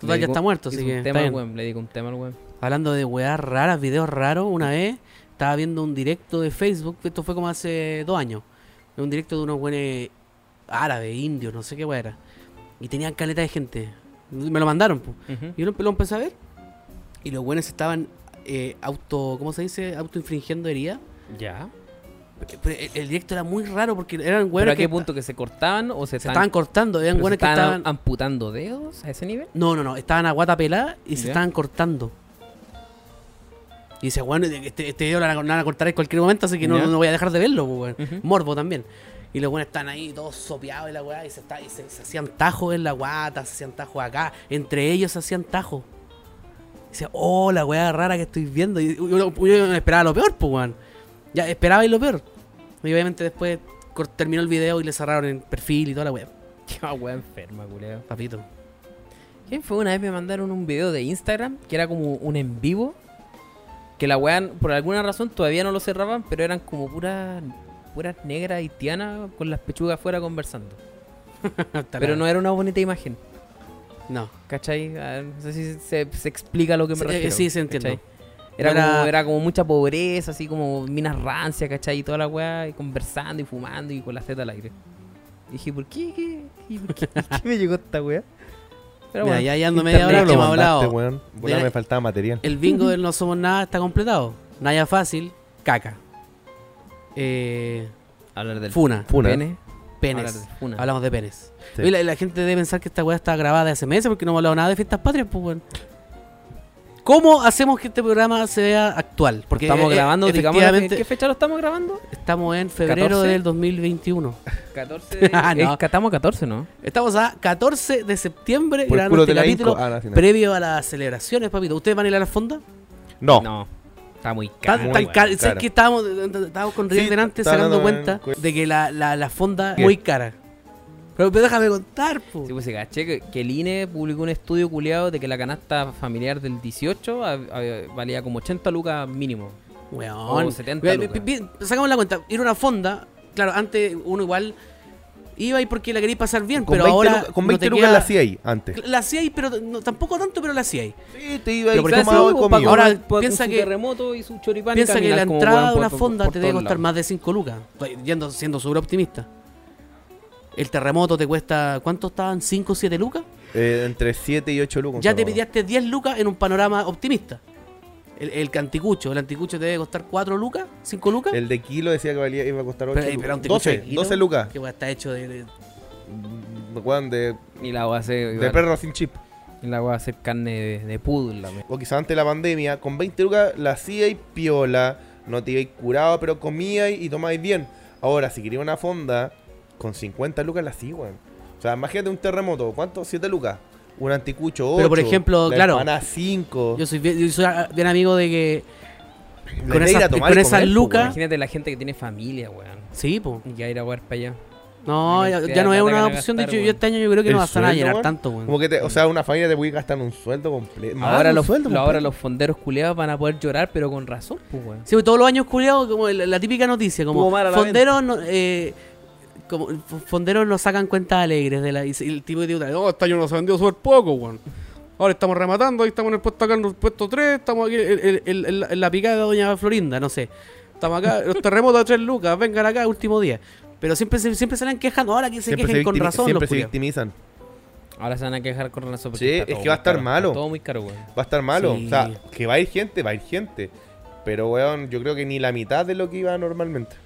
Total, ya está muerto, así un que tema está al bien. weón, le dedicó un tema al weón. Hablando de weas raras, videos raros, una vez estaba viendo un directo de Facebook, esto fue como hace dos años, un directo de unos buenos árabes, indios, no sé qué era, y tenían caleta de gente, me lo mandaron, po. y yo lo, empecé a ver, y los buenos estaban eh, auto, ¿cómo se dice? Auto infringiendo heridas, Ya. Pero el, el directo era muy raro porque eran ¿Pero güeyes a que qué punto? ¿Que se cortaban o se, se estaban, estaban cortando. Eran pero güeyes que estaban amputando dedos a ese nivel? No, no, no. Estaban a guata pelada y se estaban cortando. Y dice, bueno, este, este video lo van, a, lo van a cortar en cualquier momento, así que no, no voy a dejar de verlo, pues, weón. Ujú. Morbo también. Y los buenos están ahí todos sopeados en la weá y, se, está, y se, se hacían tajos en la guata, se hacían tajos acá. Entre ellos se hacían tajos. Y decía, oh, la weá rara que estoy viendo. Y uno, uno esperaba lo peor, pues, weón. Ya esperaba y lo peor. Y obviamente después terminó el video y le cerraron el perfil y toda la weá. Qué weá enferma, culeo. Papito. ¿Quién fue? Una vez me mandaron un video de Instagram que era como un en vivo. Que la weá, por alguna razón, todavía no lo cerraban, pero eran como puras puras negras haitianas con las pechugas afuera conversando. Pero no era una bonita imagen. No. ¿Cachai? Ah, No sé si se, se explica lo que me Sí, eh, refiero. sí, se entiende. Era, Era- Como, era como mucha pobreza, así como minas rancias, ¿cachai? Y toda la weá, y conversando y fumando y con las tetas al aire. dije, ¿por qué? ¿Qué, ¿Y por qué, ¿Por qué me llegó esta weá? Pero Mira, bueno, ya, ya ando media hora que lo hemos hablado. weón? Mira, me faltaba material. El bingo del No Somos Nada está completado. Naya fácil, caca. Eh, Hablar del funa, Funa. pene. penes. Hablar de funa. Hablamos de penes. Sí. Oye, la, la gente debe pensar que esta weá está grabada de hace meses porque no hemos hablado nada de fiestas patrias, pues weón. ¿Cómo hacemos que este programa se vea actual? Porque estamos eh, grabando, digamos, ¿en qué fecha lo estamos grabando? estamos en febrero 14? del 2021. 14 de... Ah, no. es estamos a 14, ¿no? Estamos a 14 de septiembre Por grabando este capítulo. Ah, no, previo a las celebraciones, papito. ¿Ustedes van a ir a la fonda? No. No. Está muy Tan, caro. tan weón. caro. ¿Sabes cara. que estábamos, estábamos con Riel Sí, delante sacando cuenta de que la, la, la fonda es muy cara? Pero, pero déjame contar, po. Sí, pues se caché que, que el INE publicó un estudio culiado de que la canasta familiar del 18 a- a- valía como 80 lucas mínimo. Weón. O 70 Ve- lucas. Sacamos la cuenta. Ir a una fonda, claro, antes uno igual iba ahí porque la quería pasar bien, Con pero 20 ahora. lucas, con no 20 te lucas queda- la hacía ahí antes. La hacía ahí, pero no, tampoco tanto, pero la hacía ahí. Sí, te iba y ejemplo, comido. ahora Ahora piensa piensa que- terremoto y su choripán y Piensa que la entrada de una fonda por te debe costar lados. más de 5 lucas. Estoy yendo, siendo súper optimista. El terremoto te cuesta, ¿cuánto estaban? ¿5 o 7 lucas? Eh, entre 7 y 8 lucas. Ya te pidiaste 10 lucas en un panorama optimista. El, el anticucho, el anticucho te debe costar 4 lucas, 5 lucas. El de kilo decía que valía, iba a costar 8 Pero, pero un lucas. anticucho 12, de kilo, 12 lucas. Que está hecho de, de- Mm, de, Y la voy a hacer. de perro sin chip. Y la voy a hacer carne de, de poodle. la wea. O quizás antes de la pandemia, con 20 lucas la hacía y piola, no te ibais curado, pero comíais y tomabais bien. Ahora, si quería una fonda, con 50 lucas la hacía, weón. O sea, imagínate un terremoto, ¿cuánto? 7 lucas. Un anticucho, 8. Pero, por ejemplo, claro, 5. Yo soy bien, yo soy bien amigo de que. La con esas- con esas po, lucas-. Imagínate la gente que tiene familia, weón. Sí, po. Y que va a ir a jugar para allá. No, ya, ya no de es una opción. De gastar, hecho, yo este año yo creo que ¿El no vas a llenar tanto, weón. Como que, te, o sea, una familia te puede gastar un sueldo completo. Ahora los, sueldo lo- ahora los fonderos culiados van a poder llorar, pero con razón, pues, weón. Sí, pues, todos los años culiados, como la, la típica noticia, como la fonderos no, eh, como fonderos nos sacan cuentas alegres de la y el tipo de no, este año nos ha vendido súper poco, weón. Ahora estamos rematando, ahí estamos en el puesto acá en el puesto 3, estamos aquí en, en- en- en la, picada de Doña Florinda, no sé. Estamos acá, los terremotos de 3 lucas, vengan acá, último día. Pero siempre se, siempre salen quejando, ahora que se Siempre, se, quejen con victimi- razón siempre los se culiados. victimizan. Ahora se van a quejar con razón. Sí, es que va a estar caro, malo. está Todo muy caro, weón. Va a estar malo. Sí. O sea, que va a ir gente, va a ir gente. Pero, weón, yo creo que ni la mitad de lo que iba normalmente.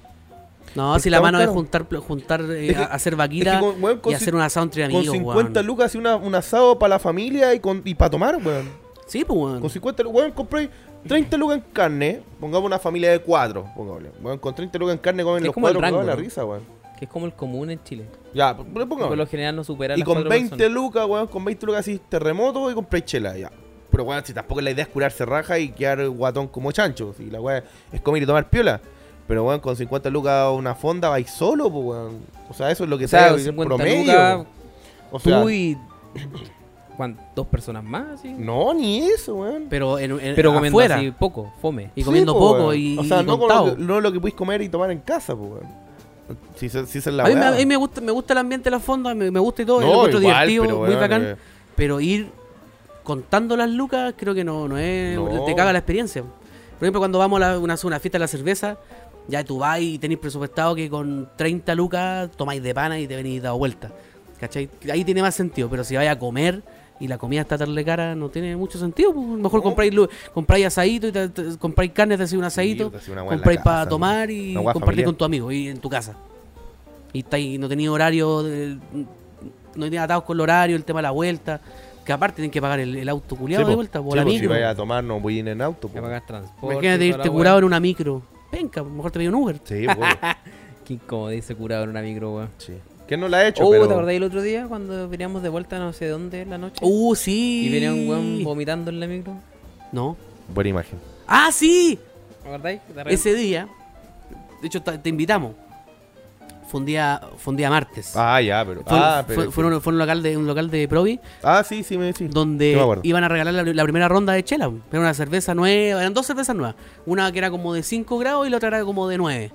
No, si la mano muy es caro. juntar, juntar eh, Es que- a- hacer Es vaquita que con, con y hacer un asado entre con amigos, 50 weón. lucas y una, un asado para la familia y, con, y para tomar, weón. Sí, pues, weón. Con 50 lucas, weón, compré 30 lucas en carne. Pongamos una familia de 4, pongámosle. Weón, con 30 lucas en carne comen Es los como el 4 rango, la risa, weón. Que es como el común en Chile. Ya, pero Por pongámosle. lo general no supera Y las con cuatro 20 personas. lucas, weón, con 20 lucas así terremoto y compré chela, ya. Pero weón, si tampoco la idea es curarse raja y quedar guatón como chancho. Si la weón es comer y tomar piola. Pero weón, con 50 lucas una fonda vais solo, pues weón. O sea, eso es lo que O sea, sea, 50 promedio. lucas, o sea, Tú y... ¿cuán- ¿Dos personas más? sí? no, ni eso, weón. Pero, en, en- Pero comiendo afuera. así poco, fome. Y comiendo Sí, po, poco y, O sea, y no, lo que, no lo que podéis comer y tomar en casa, pues weón. Si, se- si es la a, mí, a mí me gusta me gusta el ambiente de la fonda, me, me gusta y todo, No, igual, divertido, pero, muy weón, bacán. eh, Pero ir contando las lucas, creo que no, no es. No. Te caga la experiencia. Por ejemplo, cuando vamos a la- una, una fiesta de la cerveza, ya tú vas y tenéis presupuestado que con 30 lucas tomáis de pana y te venís dado vuelta. ¿Cachai? Ahí tiene más sentido, pero si vais a comer y la comida está tan cara, no tiene mucho sentido. pues. Mejor No. compráis, lu- compráis asadito, y te- te- compráis carne, te hacéis un asadito, Sí, compráis para casa, tomar y compartir con tu amigo y en tu casa. Y estáis, no tenéis horario, de- no tenéis atados con el horario, el tema de la vuelta. Que aparte tienen que pagar el, el auto culiado Sí, de vuelta, por Sí, la si vaya a tomar, no voy a ir en auto. po. Que pagar transporte. Imagínate irte curado en una micro. Venga, mejor te pido un Uber. Sí, po, Qué incómodo dice curado en una micro, weón. sí. ¿Quién no la ha hecho? Oh, pero... ¿te acordáis el otro día cuando veníamos de vuelta no sé dónde en la noche? Uh, sí. Y venía un weón vomitando en la micro. No. Buena imagen. Ah, sí. ¿Te acordáis? Ese día, de hecho, te invitamos. Fue un día, fue un día martes. Ah, ya, pero... Fue, ah, fue- pero... fue un, fue un local de un local de Provi Ah, sí, sí, me sí. donde Sí me acuerdo. iban a regalar la, la primera ronda de chela. Era una cerveza nueva, eran dos cervezas nuevas. Una que era como de 5 grados y la otra era como de 9.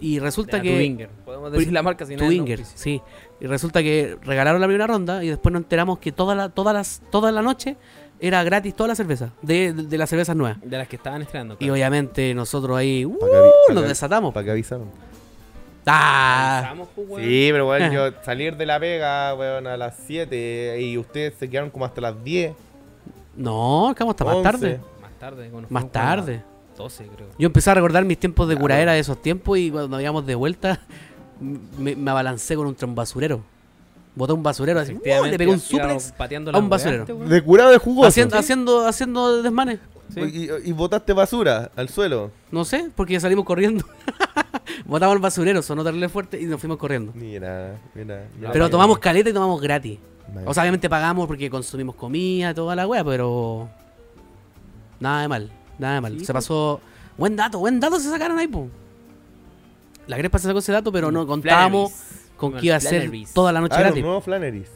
Y resulta Era que Twinger. Podemos decir la marca si no Twinger, sí. Y resulta que regalaron la primera ronda y después nos enteramos que toda la, todas las, toda la noche era gratis toda la cerveza, de, de, de las cervezas nuevas. De las que estaban estrenando. Y obviamente nosotros ahí uh, que nos que- desatamos. ¿Para qué avisaron? Ah, pues, weón. Sí, pero bueno, yo salir de la pega, weón, a las 7 y ustedes se quedaron como hasta las 10. no, acabamos hasta más 11. tarde. Más tarde. cuando Más tarde. las 12, creo. Yo empecé a recordar mis tiempos de Claro. curadera de esos tiempos y cuando íbamos de vuelta me, me abalancé con un tron basurero. Boté un basurero así, ¡uh! le pegué un suplex pateando a un basurero. De curado de jugoso. haciendo, haciendo, haciendo desmanes. Sí. Y, y botaste basura al suelo. No sé, porque salimos corriendo. Botamos el basurero, sonó terrible fuerte y nos fuimos corriendo. Mira, mira. mira. Pero tomamos caleta y tomamos gratis. O sea, obviamente pagamos porque consumimos comida, toda la wea, pero. Nada de mal, nada de mal. Sí, se pasó. Buen dato, buen dato se sacaron ahí, po. La Crespa se sacó ese dato, pero no contábamos Flannery's. con que iba a ser toda la noche ah, gratis. nuevos Flannery's.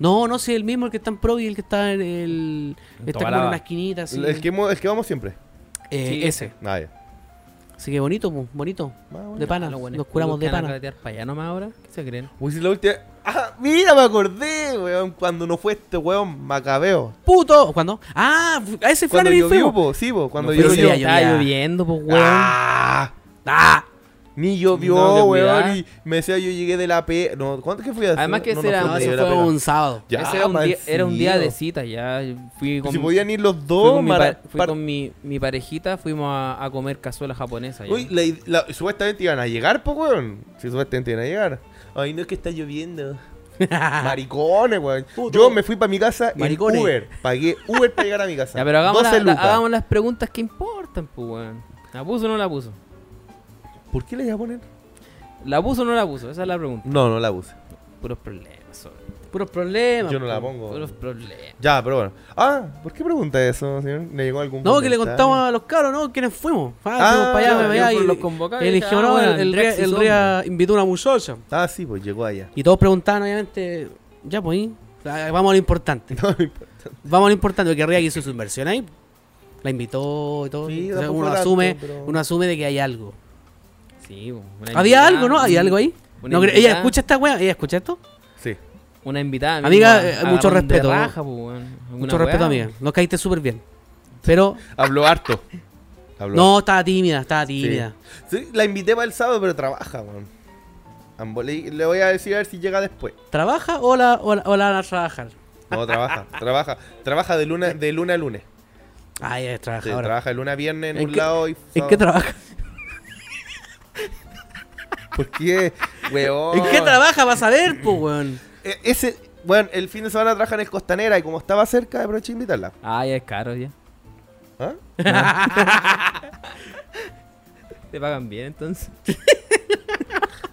No, no sé, el mismo, el que está en Pro y el que está en el. En Está como en una esquinita así. El, que, mo- el que vamos siempre. Eh, Sí, ese. Ah. Así que bonito, po, bonito. Ah, bueno. De pana, Los buenos nos curamos de pana. para allá nomás ahora. ¿Qué se creen? Uy, si la última. Ah, mira, me acordé, weón. Cuando no fue este weón macabeo. ¡Puto! ¿Cuándo? ¡Ah! A ese Flannery llovió, fuimos. po. Sí, po. Cuando No fue llovió. ese día, Estaba lloviendo, pues, weón. ¡Ah! ¡Ah! Ni llovió, No, weón. Y me decía, yo llegué de la P. No, ¿cuánto que fui a hacer? Además que no, ese era- fue un fue sábado. Ya, Ese era un, día, era un día de cita, ya. Fui con, Si podían ir los fui dos, mi, fui par- con mi, mi parejita, fuimos a, a comer cazuela japonesa. ya. Uy, la- la- supuestamente iban a llegar, po, weón. Si supuestamente iban a llegar. Ay, no es que está lloviendo. Maricones, weón. Yo me fui para mi casa en. Uber. Pagué Uber para llegar a mi casa. Ya, pero hagamos, 12 la- hagamos las preguntas que importan, pues, weón. ¿La puso o no la puso? ¿Por qué le iba a poner? ¿La puso o no la puso? Esa es la pregunta. No, no la puse. Puros problemas, sobre. Puros problemas. Yo no la po. pongo. Puros problemas. Ya, pero bueno. Ah, ¿por qué pregunta eso, señor? ¿Le llegó algún No, que le contamos a los cabros, ¿no? ¿Quiénes fuimos? Ah, Ah, fuimos para allá, para Y, los eligió, ah, no, bueno, el, el, sí el son, Ría invitó a una muchacha. Ah, sí, pues llegó allá. Y todos preguntaban, obviamente, ya pues. Ah, vamos a lo importante. No me importa. Vamos a lo importante, porque Ría hizo su inversión ahí. La invitó y todo. Sí, uno, tanto, asume, pero- uno asume de que hay algo. Sí, po, una Había invitada, algo, ¿no? ¿Hay algo ahí? Una No, creo- ella escucha esta weá, ella escucha esto. Sí. Una invitada. Amiga, eh, mucho de respeto. raja, po, weón. Mucho respeto, weá. amiga. Nos caíste súper bien. Pero, Habló harto. Habló no, estaba tímida, estaba tímida. Sí, la invité para el sábado, pero trabaja, weón. Ambo- Le, le voy a decir a ver si llega después. ¿Trabaja o la, o la, o la van a trabajar? No, trabaja, trabaja. Trabaja de luna, de luna a lunes. Ah, ella es Sí, trabajadora. trabaja de luna a viernes en, ¿En un qué- lado y ¿En sábado. qué trabaja? ¿Por qué? Weón. ¿En qué trabaja? Vas a ver, pues, weón. E- Ese, bueno, el fin de semana trabaja en el Costanera y como estaba cerca, aproveché de invitarla. Ah, ya es caro, ya. ¿Ah? Te pagan bien, entonces.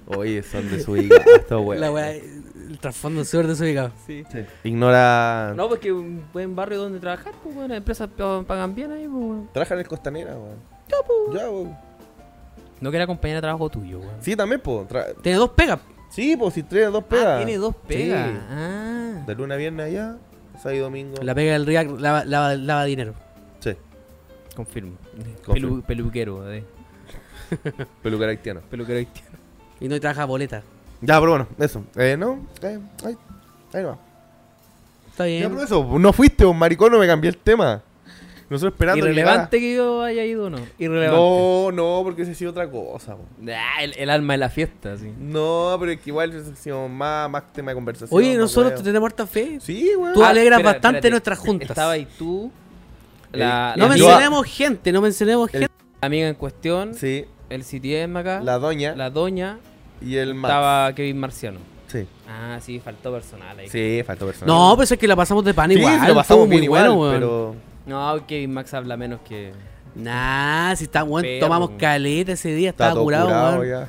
Oye, son desubicados estos weón. La weá, el trasfondo es súper desubicado. Sí. Sí. Ignora. No, porque un buen barrio donde trabajar, pues, bueno, las empresas pa- pagan bien ahí, pues, weón. Trabaja en el Costanera, weón. Ya, pues. Ya, weón. No quiere acompañar de trabajo tuyo, weón. Sí, también, pues. Tiene dos pegas. Sí, pues si tiene dos pegas. Ah, tiene dos pegas. Sí. Ah. De luna a viernes allá, sábado y domingo. La pega del React lava, lava, lava dinero. Sí, Confirmo. Confirmo. Pelu- peluquero, eh. peluquera haitiana. Peluquero haitiano. Y no trabaja boleta. Ya, pero bueno, eso. Eh, no, eh, ahí, ahí va. Está Ya, bien. pero eso, no fuiste, un maricón, no me cambié el tema. Nosotros esperando Irrelevante que yo haya ido o no. Irrelevante. No, no, porque ese ha sido otra cosa. Ah, el, el alma de la fiesta, sí. No, pero es que igual ha sido más, más tema de conversación. Oye, no nosotros te tenemos harta fe. Sí, weón. Tú Ah, alegras espera, bastante espérate. nuestras juntas. Estaba ahí tú, la, no la mencionemos gente, no mencionemos El- gente. amiga en cuestión, Sí, el CTM acá, la doña la doña, y el Max. estaba Kevin Marciano. Sí, Ah, sí, faltó personal ahí. sí, faltó personal. No, pues es que la pasamos de pan sí, igual. sí, lo pasamos estuvo bien muy igual, bueno, weón. pero... No, Kevin Max habla menos que... Nah, si está bueno, tomamos caleta ese día, Está estaba todo curado, ya.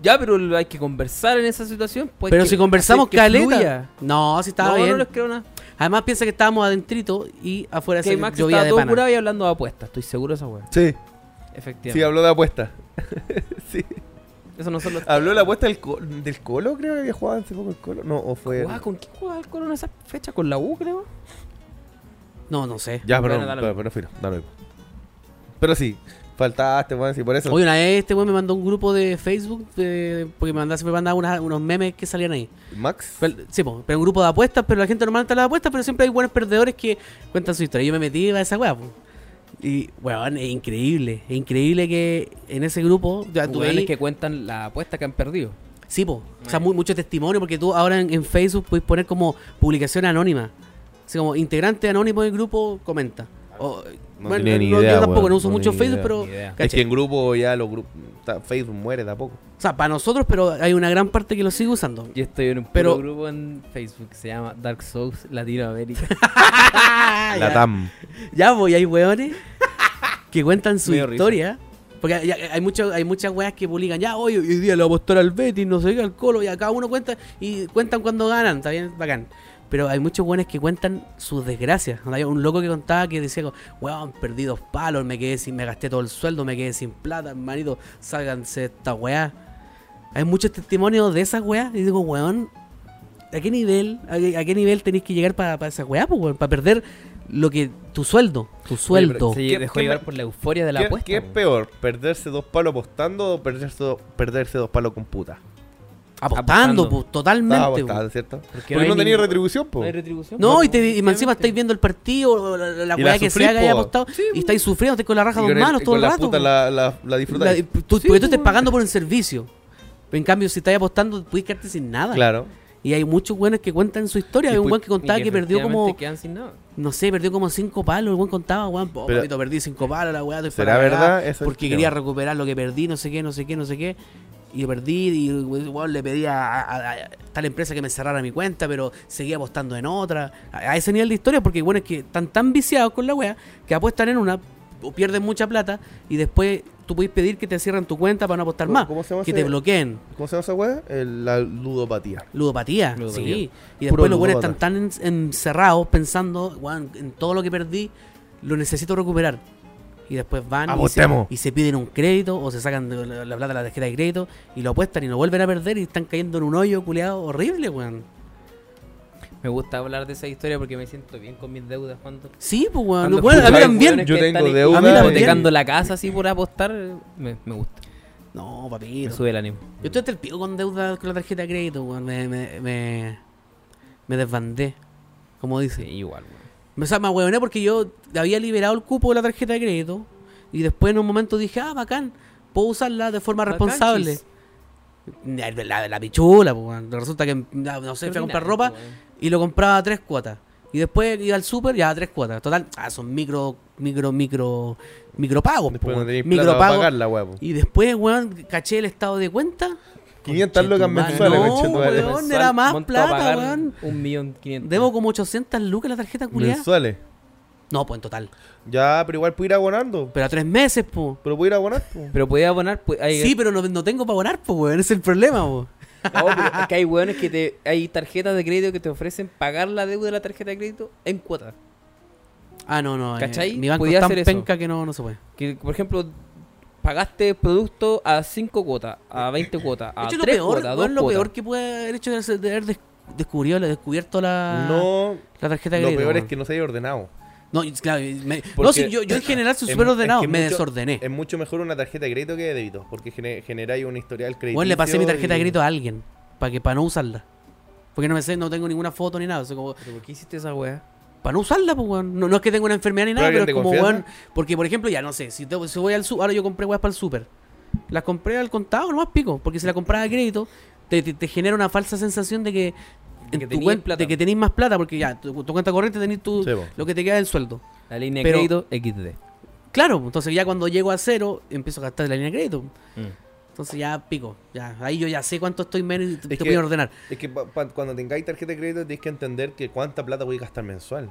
Ya, pero hay que conversar en esa situación. Pues, Pero que si conversamos caleta. fluya. No, si estaba no, bien. no les creo nada. Además piensa que estábamos adentrito y afuera se Kevin Max llovía estaba de todo pana. curado y hablando de apuestas. Estoy seguro de esa weá. Sí, Efectivamente. sí, habló de apuesta. sí. Eso no son los... Habló de la apuesta del, co- del Colo, creo que había jugado hace poco el Colo. No, o fue... ¿Con quién jugaba el Colo en esa fecha? ¿Con la U, creo? No, no sé. Ya, pero, Bueno, lo pero, pero, filo, da lo mismo. Pero sí, faltaste, weón, sí, por eso. Hoy una vez este weón me mandó un grupo de Facebook de- porque me mandaba, siempre mandaba unas- unos memes que salían ahí. Max. Pero- sí, po, pero un grupo de apuestas, pero la gente normalmente las apuestas, pero siempre hay buenos perdedores que cuentan su historia. Yo me metí a esa weá, po. Y, weón, es increíble. Es increíble que en ese grupo, ya tú veis- que cuentan la apuesta que han perdido. Sí, po. O sea, mu- mucho testimonio, porque tú ahora en, en Facebook puedes poner como publicación anónima. Así como integrante anónimo del grupo comenta. O, No bueno, tenía ni no- idea, yo tampoco no uso no mucho Facebook, idea. pero. Es que en grupo ya los grupos. Facebook muere tampoco. O sea, para nosotros, pero hay una gran parte que lo sigue usando. Yo estoy en un Pero- puro grupo en Facebook que se llama Dark Souls Latinoamérica. Ah, La ya. TAM. Ya, pues, y hay weones que cuentan su risa. historia. Porque ya- hay, mucho, hay muchas weas que publican, ya, hoy, hoy día le voy a apostar al Betis, no sé qué, al Colo, ya cada uno cuenta y cuentan cuando ganan, está bien, bacán. Pero hay muchos weones que cuentan sus desgracias. Hay un loco que contaba que decía, weón, perdí dos palos, me quedé sin, me gasté todo el sueldo, me quedé sin plata, hermanito, sálganse de esta weá. Hay muchos testimonios de esas weas y digo, weón, ¿a qué nivel, a qué, a qué nivel tenéis que llegar para esa weá, pues, weón? Para perder lo que, tu sueldo, tu sueldo. Se ¿Qué- dejó qué llevar por la euforia de la ¿Qué, apuesta. qué es peor? ¿Perderse dos palos apostando o perderse, do- perderse dos palos con puta? Apostando, Apostando. pues, totalmente. Pues. apostado, ¿cierto? Porque Porque no hay no tenía retribución, po. No hay retribución. No, po, y, te, y encima estáis viendo el partido, la, la, la Y weá que que haya po. apostado, y estáis sufriendo, estáis con la raja Y dos el- manos y todo el rato. puta po. la, la, la disfrutáis. La- tú- Sí, porque tú estás po, pagando por un servicio. Pero en cambio, si estáis apostando, puedes quedarte sin nada. Claro. Y hay muchos buenos que cuentan su historia. Y Hay un buen que contaba Y que, perdió como, efectivamente quedan sin nada. no sé, perdió como cinco palos. El buen contaba, weón, oh, perdí cinco palos, la weá, ¿Será verdad? El Porque quería recuperar lo que perdí, no sé qué, no sé qué, no sé qué. Y lo perdí y weón, le pedí a, a- a tal empresa que me cerrara mi cuenta, pero seguía apostando en otra. A, a ese nivel de historia, porque bueno, es que están tan viciados con la wea que apuestan en una o pierden mucha plata y después tú puedes pedir que te cierren tu cuenta para no apostar ¿Cómo- más. cómo se llama que ese- te bloqueen. ¿Cómo se llama esa weá? El- La ludopatía. Ludopatía, Ludopatía. sí. Y Puro después los buenos ludópata. están tan en- encerrados pensando, "Weón, en todo lo que perdí, lo necesito recuperar. Y después van y se, Apostemos. y se piden un crédito o se sacan de la, la plata de la tarjeta de crédito y lo apuestan y lo vuelven a perder y están cayendo en un hoyo culeado horrible, weón. Me gusta hablar de esa historia porque me siento bien con mis deudas cuando Sí, pues weón. Cuando Bueno, a mí escucho también. hueones Yo tengo están deuda A mí hipotecando la casa así por apostar, me, me gusta. No, Me papito. sube el ánimo. Yo estoy hasta el pico con deuda con la tarjeta de crédito, weón. Me, me, me, me desbandé, como dice. Sí, igual, weón. Me, o sea, me hueoné porque yo había liberado el cupo de la tarjeta de crédito y después en un momento dije, ah, bacán, puedo usarla de forma responsable. La, la, la pichula, pues. Resulta que, no sé, fui a comprar ropa y lo compraba a tres cuotas. Y después iba al súper ya a tres cuotas. Total, ah, son micro, micro, micro, micropagos, Después no tenéis weón. plata para Micropagos. pagar la weá, po. Y después, weón, caché el estado de cuenta. 500 lucas mensuales, No, weón, era más plata, weón. Un millón quinientos. Debo como 800 lucas la tarjeta culiada. Mensuales. No, pues en total. Ya, pero igual puedo ir abonando. Pero a tres meses, pues. Pero puedo ir a abonar, po. Pero podía abonar. pues, hay- Sí, pero no, no tengo para abonar, pues, weón. Ese es el problema, pues. No, pero es que hay weones que te. Hay tarjetas de crédito que te ofrecen pagar la deuda de la tarjeta de crédito en cuotas. Ah, no, no. eh, ¿Cachai? mi banco es tan hacer eso. penca que no, no se puede. Que, por ejemplo, pagaste producto a 5 cuotas, a 20 cuotas, a hecho, 3 lo peor, cuotas, 2 weón, lo cuotas. peor que puede haber hecho es de haber des- descubrido, descubierto la, No, la tarjeta de lo crédito. peor es que no se haya ordenado. No, claro, me- no, sí, yo, yo en general soy súper es ordenado, que me mucho- desordené. Es mucho mejor una tarjeta de crédito que de débito, porque gene- generáis un historial crediticio. Bueno, le pasé mi tarjeta de crédito a alguien, para que para no usarla. Porque no me sé, no tengo ninguna foto ni nada. o sea, como, ¿Pero por qué hiciste esa weá? Para no usarla, pues, weón. No, no es que tenga una enfermedad ni ¿Pero nada, pero es como, weón. Porque, por ejemplo, ya no sé, si, te- si voy al super, ahora yo compré weas para el super. Las compré al contado, nomás pico. Porque si la compraba a crédito, te, te- te genera una falsa sensación de que. En tu de que tenéis más plata, porque ya, tu, tu cuenta corriente tenéis tu, Sí, lo que te queda del sueldo. La línea de crédito XD. Claro, entonces ya cuando llego a cero, empiezo a gastar la línea de crédito. Mm. Entonces ya pico. Ya, ahí yo ya sé cuánto estoy menos y te, Es te que- voy a ordenar. Es que pa- pa- cuando tengáis tarjeta de crédito tienes que entender que cuánta plata voy a gastar mensual.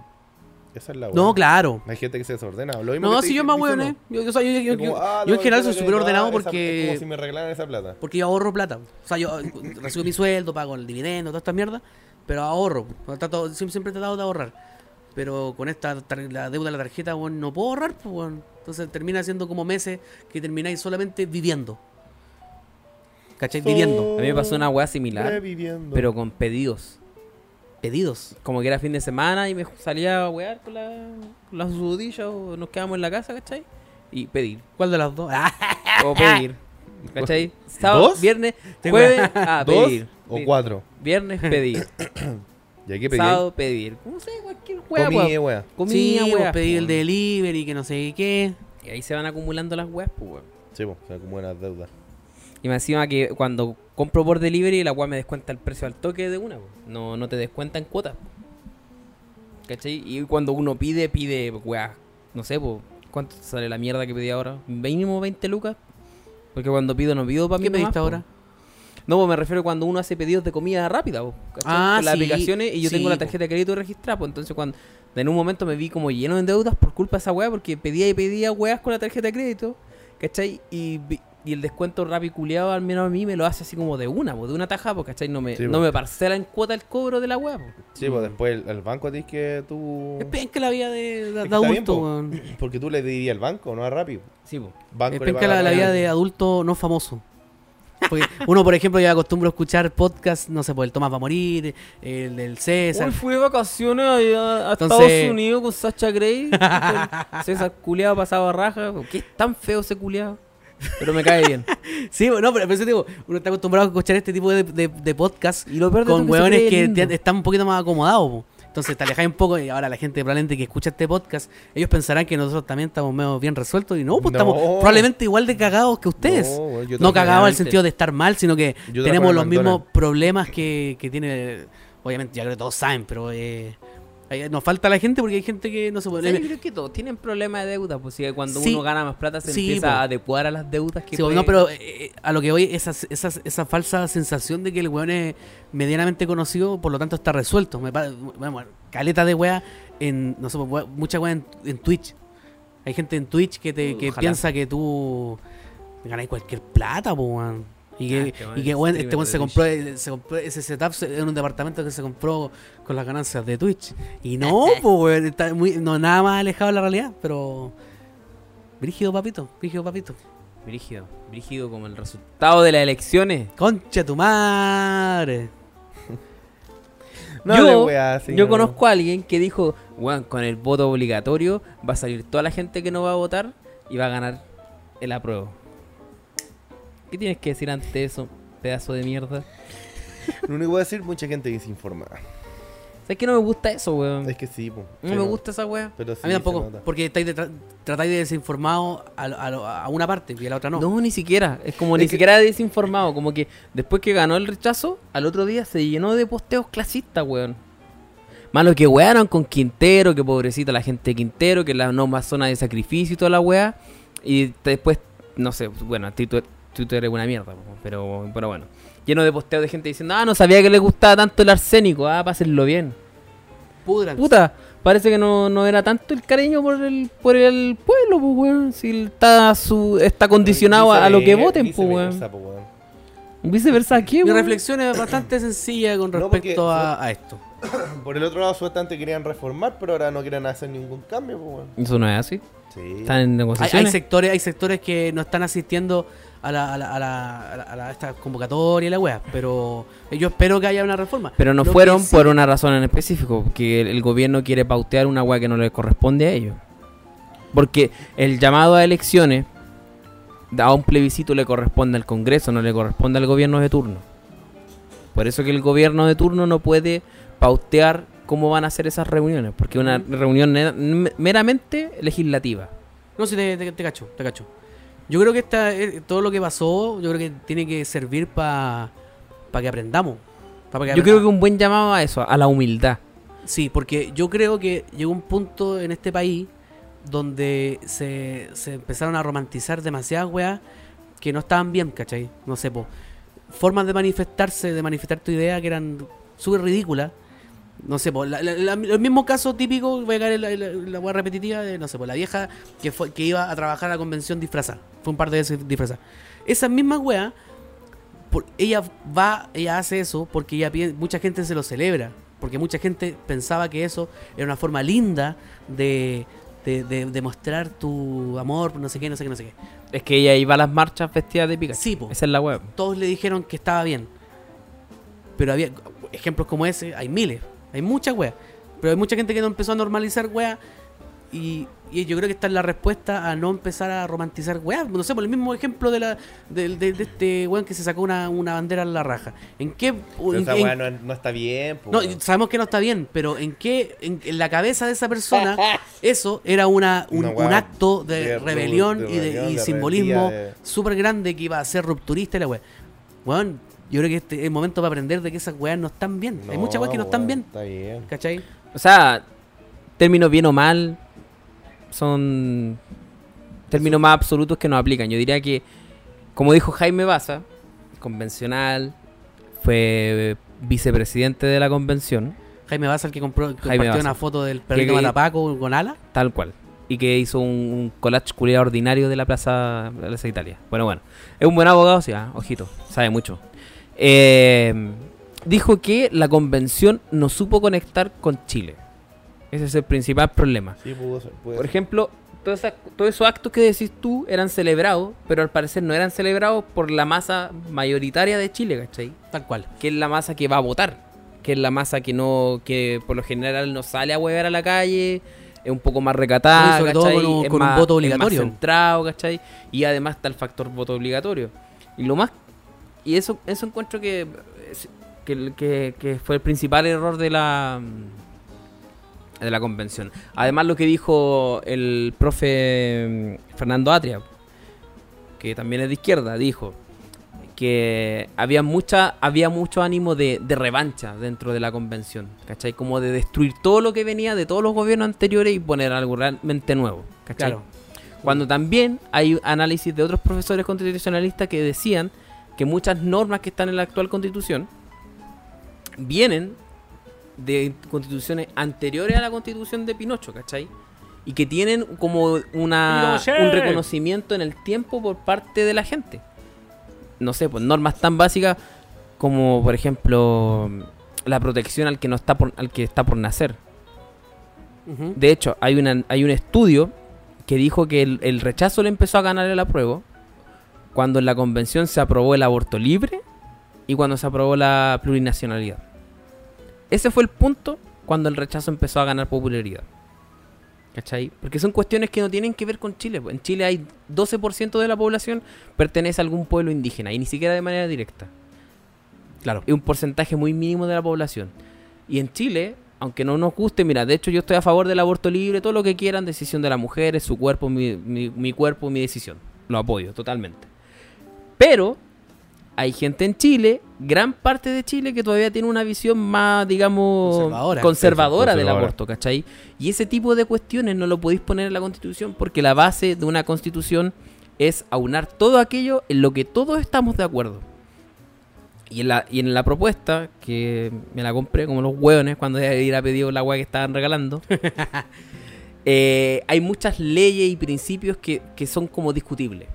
Esa es la No, weá. claro. Hay gente que se desordena. Lo mismo No, si yo weón, uno. eh. Yo, yo, o sea, yo- yo- Es como, yo- ah, yo no, en general soy súper ordenado esa- Es porque. como si me regalaran esa plata. Porque yo ahorro plata. O sea, yo eh, recibo mi sueldo, pago el dividendo, toda esta mierda, pero ahorro. Trato- siempre, he tratado de ahorrar. Pero con esta la deuda de la tarjeta, weón, no puedo ahorrar, pues. Entonces termina siendo como meses que termináis solamente viviendo. ¿Cachai? Viviendo. A mí me pasó una weá similar, Sobreviviendo. pero con pedidos. Pedidos. Como que era fin de semana y me salía a wear con la, con las sudillas o nos quedamos en la casa, ¿cachai? Y pedir. ¿Cuál de las dos? O pedir. ¿Cachai? Sábado, ¿Dos? viernes, jueves, ah, ¿Dos pedir. o Pedir. cuatro? Viernes, pedir. ¿Y aquí pedí? Sábado, pedir. No sé, cualquier weá, Comí, weá. weá. Comida, sí, weá. pues, pedí el delivery, que no sé qué. Y ahí se van acumulando las weas, pues, weón. Sí, pues, se acumulan las deudas. Y me encima que cuando compro por delivery, la weá me descuenta el precio al toque de una, po. No, no te descuenta en cuotas. po. ¿Cachai? Y cuando uno pide, pide, weá, no sé, pues, ¿cuánto sale la mierda que pedí ahora? ¿Mínimo 20 lucas? Porque cuando pido, no pido para mí ¿Qué pediste po. ahora? No, pues me refiero cuando uno hace pedidos de comida rápida, po. Ah, Con las sí, aplicaciones y yo sí, tengo la po. tarjeta de crédito registrada, pues entonces cuando en un momento me vi como lleno de deudas por culpa de esa weá, porque pedía y pedía weas con la tarjeta de crédito, ¿cachai? Y, y el descuento rápido culiado, al menos a mí, me lo hace así como de una, po, de una taja, pues, ¿cachai? No me, Sí, no po. me parcela en cuota el cobro de la weá, po. Sí, pues después el, el banco te dice que tú... Es penca la vida de, de- Es de que está bien, adulto, po. weón. Porque tú le dirías al banco, no a Rápido. Sí. Banco Es penca paga la, la Rappi. vida de adulto no famoso. Porque uno, por ejemplo, ya acostumbra a escuchar podcast, no sé, pues el Tomás va a morir, el del César. Hoy fui de vacaciones allá a Entonces- Estados Unidos con Sacha Grey. con César culiado pasaba raja. ¿Qué es tan feo ese culiado? Pero me cae bien. Sí, no, pero, eso digo, uno está acostumbrado a escuchar este tipo de, de, de podcast Y lo peor de con hueones que están un poquito más acomodados. po. Entonces te alejáis un poco y ahora la gente probablemente que escucha este podcast, ellos pensarán que nosotros también estamos medio bien resueltos y no, pues No. estamos probablemente igual de cagados que ustedes. No, cagados en el sentido de estar mal, sino que Yo tenemos los mismos problemas que, que tiene, obviamente ya creo que todos saben, pero eh, nos falta la gente porque hay gente que no se O sea, puede... yo creo que todos tienen problemas de deuda, pues si cuando Sí. uno gana más plata se Sí, empieza po. a adecuar a las deudas que Sí, puede- no, pero eh, a lo que voy, esa, esa, esa falsa sensación de que el weón es medianamente conocido, por lo tanto está resuelto. Me bueno, caleta de wea en, no sé, wea- mucha wea en, en Twitch. Hay gente en Twitch que, te, que Ojalá. piensa que tú ganáis cualquier plata, po, weón. Y que, Ah, este weón y que streamer este weón se compró, se compró ese setup se- en un departamento que se compró con las ganancias de Twitch. Y no, pues, está muy, no, nada más alejado de la realidad, pero. Brígido, papito, brígido, papito. Brígido, brígido como el resultado de las elecciones. Concha tu madre. No, yo, de weá, sí, yo no. conozco a alguien que dijo, weón, con el voto obligatorio va a salir toda la gente que no va a votar y va a ganar el apruebo. ¿Qué tienes que decir ante eso, pedazo de mierda? Lo único que voy a decir, mucha gente desinformada. ¿Sabes que no me gusta eso, weón? Es que sí, po. No Sí, me gusta esa weá. Pero sí, A mí tampoco, porque estáis de tra- tratáis de desinformado a, a- a una parte y a la otra no. No. ni siquiera. Es como Es ni que- siquiera desinformado. Como que después que ganó el rechazo, al otro día se llenó de posteos clasistas, weón. Malo que wearon con Quintero, que pobrecita la gente de Quintero, que la no más zona de sacrificio y toda la wea. Y después, no sé, bueno, Twitter, es una mierda, pero, pero bueno. Lleno de posteos de gente diciendo, ah, no sabía que le gustaba tanto el arsénico, ah, pásenlo bien. Pudran. Puta, parece que no, no era tanto el cariño por el, por el pueblo, pues, weón. Si está, su, está condicionado a, a lo que voten, pues, weón. viceversa, po, weón. Viceversa, ¿a ¿qué, Mi reflexión es bastante sencilla con No, respecto porque a, a esto. Por el otro lado, supuestamente querían reformar, pero ahora no quieren hacer ningún cambio, po, weón. Eso no es así. Sí. Están en Hay, negociaciones. hay sectores, hay sectores que no están asistiendo a la, a la, a la, a la- a esta convocatoria y la wea, pero yo espero que haya una reforma. Pero no Lo fueron sí- por una razón en específico, que el, el gobierno quiere pautear una weá que no le corresponde a ellos. Porque el llamado a elecciones a un plebiscito le corresponde al Congreso, no le corresponde al gobierno de turno. Por eso que el gobierno de turno no puede pautear cómo van a ser esas reuniones, porque es una reunión ne- m- meramente legislativa. No, sí, te, te- te cacho, te cacho. Yo creo que esta, eh, todo lo que pasó, yo creo que tiene que servir para que aprendamos. pa' que Yo creo que un buen llamado a eso, a la humildad. Sí, porque yo creo que llegó un punto en este país donde se, se empezaron a romantizar demasiadas weas que no estaban bien, ¿cachai? No sé, po. Formas de manifestarse, de manifestar tu idea que eran súper ridículas. No sé, po, la- la- la- el mismo caso típico, voy a caer en la wea repetitiva de, no sé, po, la vieja que fue que iba a trabajar a la convención disfrazada. Fue un par de veces disfrazada. Esa misma wea, por- ella va, ella hace eso porque ella mucha gente se lo celebra. Porque mucha gente pensaba que eso era una forma linda de, de, de- de mostrar tu amor, no sé qué, no sé qué, no sé qué. Es que ella iba a las marchas vestida de Pikachu. Sí, po. Esa es la web. Todos le dijeron que estaba bien. Pero había ejemplos como ese, hay miles, hay muchas weas. Pero hay mucha gente que no empezó a normalizar weas. Y, y yo creo que esta es la respuesta a no empezar a romantizar weas. No sé, por el mismo ejemplo de la de, de- de este weón que se sacó una, una bandera en la raja. ¿En qué? Pero en- esa en- weá no, no está bien. po, No, sabemos que no está bien, pero ¿en qué? En, en la cabeza de esa persona, eso era una, un, Una un weá acto de, de rebelión de y, de, rebelión, y de simbolismo súper grande que iba a ser rupturista y la weá. Weón, yo creo que este es el momento para aprender de que esas weas no están bien. Hay muchas weas que no están bien, Está bien. ¿cachai? O sea, términos bien o mal son términos más absolutos que nos aplican. Yo diría que, como dijo Jaime Baza, convencional, fue vicepresidente de la convención, Jaime Baza, el que compró, compartió Baza. una foto del perrito Matapaco con ala. tal cual. Y que hizo un, un collage culiao ordinario de la Plaza, de la Plaza Italia. Bueno, bueno. Es un buen abogado, sí, ah, ojito, sabe mucho. Eh, dijo que la convención no supo conectar con Chile. Ese es el principal problema. Sí, pudo ser, puede Por ser. ejemplo, todos todos esos actos que decís tú eran celebrados, pero al parecer no eran celebrados por la masa mayoritaria de Chile, ¿cachai? Tal cual. Que es la masa que va a votar, que es la masa que no, que por lo general no sale a huevar a la calle, es un poco más recatada, Sí, sobre todo con un- Es con un más- voto es obligatorio. más centrado, ¿cachai? Y además está el factor voto obligatorio. Y lo más y eso eso encuentro que que, que- que fue el principal error de la de la convención. Además lo que dijo el profe mm, Fernando Atria, que también es de izquierda, dijo que había mucha había mucho ánimo de, de revancha dentro de la convención, ¿cachai? Como de destruir todo lo que venía de todos los gobiernos anteriores y poner algo realmente nuevo, ¿cachai? Claro. Cuando también hay análisis de otros profesores constitucionalistas que decían que muchas normas que están en la actual constitución vienen de constituciones anteriores a la constitución de Pinocho, ¿cachai? Y que tienen como una, un reconocimiento en el tiempo por parte de la gente. No sé, pues normas tan básicas como, por ejemplo, la protección al que no está por, al que está por nacer. De hecho, hay, una, hay un estudio que dijo que el, el rechazo le empezó a ganar el apruebo cuando en la convención se aprobó el aborto libre y cuando se aprobó la plurinacionalidad. Ese fue el punto cuando el rechazo empezó a ganar popularidad. ¿Cachai? Porque son cuestiones que no tienen que ver con Chile. pues. En Chile hay 12% de la población pertenece a algún pueblo indígena y ni siquiera de manera directa. Claro. Es un porcentaje muy mínimo de la población. Y en Chile, aunque no nos guste, mira, de hecho yo estoy a favor del aborto libre, todo lo que quieran, decisión de la mujer, es su cuerpo, mi, mi- mi cuerpo, mi decisión. Lo apoyo totalmente. Pero hay gente en Chile, gran parte de Chile, que todavía tiene una visión más, digamos, Conservadora. conservadora del aborto, ¿cachai? Y ese tipo de cuestiones no lo podéis poner en la constitución porque la base de una constitución es aunar todo aquello en lo que todos estamos de acuerdo. Y en la, y en la propuesta, que me la compré como los hueones cuando ir a pedir la hueá que estaban regalando, eh, hay muchas leyes y principios que, que son como discutibles.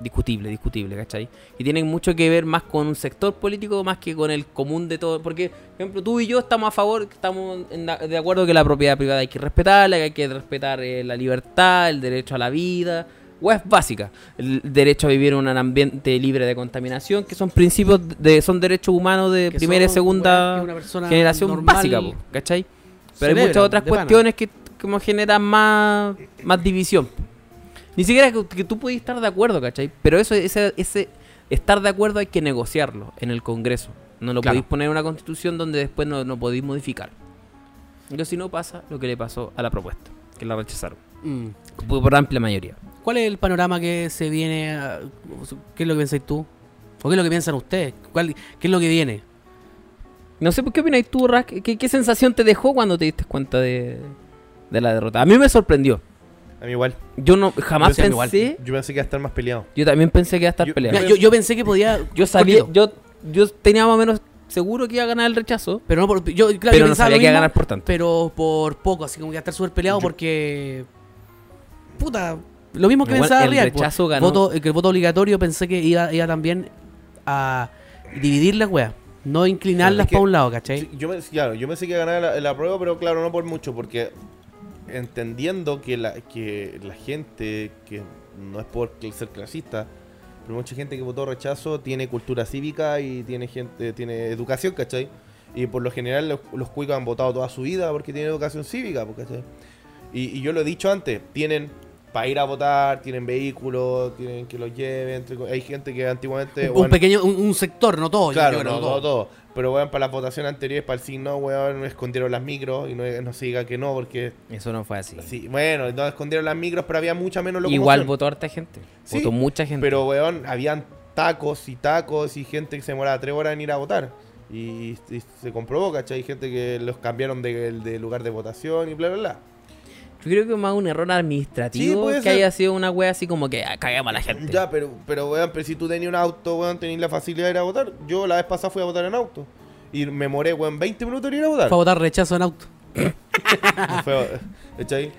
Discutible, discutible, ¿cachai? Y tienen mucho que ver más con un sector político más que con el común de todo. Porque, por ejemplo, tú y yo estamos a favor, estamos la- de acuerdo que la propiedad privada hay que respetarla, que hay que respetar eh, la libertad, el derecho a la vida. es básica. El derecho a vivir en un ambiente libre de contaminación, que son principios, de, son derechos humanos de Que primera y segunda una generación normal básica, po, ¿cachai? Pero hay muchas otras pana. cuestiones que como generan más, más división. Ni siquiera que, que tú puedes estar de acuerdo, ¿cachai? Pero eso, ese, ese estar de acuerdo hay que negociarlo en el Congreso. No lo Claro. podéis poner en una constitución donde después no, no podéis modificar. Yo si no pasa lo que le pasó a la propuesta, que la rechazaron. Mm. Por, por amplia mayoría. ¿Cuál es el panorama que se viene? a- ¿Qué es lo que pensáis tú? ¿O qué es lo que piensan ustedes? ¿Cuál, ¿Qué es lo que viene? No sé, ¿qué opinas tú, Rack? ¿Qué, qué sensación te dejó cuando te diste cuenta de, de la derrota? A mí me sorprendió. A mí igual. Yo no jamás Yo pensé. Yo pensé que iba a estar más peleado. Yo también pensé que iba a estar Yo- peleado. Mira, yo, yo pensé que podía. Yo sabía, yo, yo tenía más o menos seguro que iba a ganar el rechazo, Pero no por. Yo, claro, pero yo no pensaba sabía que iba a ganar por tanto. Pero por poco, así como que iba a estar súper peleado Yo- porque. Puta. Lo mismo que Igual pensaba el Real. po. rechazo ganó. Voto, el voto obligatorio pensé que iba, iba también a dividir las weas. No inclinarlas para un lado, ¿cachai? Yo, me, claro, yo pensé que iba a ganar la, la prueba, pero claro, no por mucho, porque entendiendo que la, que la gente, que no es por ser clasista, pero mucha gente que votó rechazo tiene cultura cívica y tiene gente tiene educación, ¿cachai? Y por lo general los, los cuicos han votado toda su vida porque tienen educación cívica, ¿cachai? Y yo lo he dicho antes, tienen para ir a votar, tienen vehículos, tienen que los lleven, hay gente que antiguamente... un bueno, pequeño, un, un sector, no todo. yo Claro, creo no, no todo. Pero, weón, para las votaciones anteriores, para el signo, weón, escondieron las micros y no, no se diga que no, porque... Eso no fue así. Sí, bueno, no escondieron las micros, pero había mucha menos locomoción. Igual votó harta gente. Sí, votó mucha gente. Pero, weón, habían tacos y tacos y gente que se demoraba tres horas en ir a votar. Y, y se comprobó, ¿cachai? Hay gente que los cambiaron de, de lugar de votación y bla, bla, bla. Yo creo que más un error administrativo que ser. haya sido una wea así como que ah, caguemos a la gente. Ya, pero, pero, weón, pero si tú tenías un auto, weón, tenías la facilidad de ir a votar. Yo la vez pasada fui a votar en auto. Y me moré, weón, 20 minutos en ir a votar. Fue a votar rechazo en auto.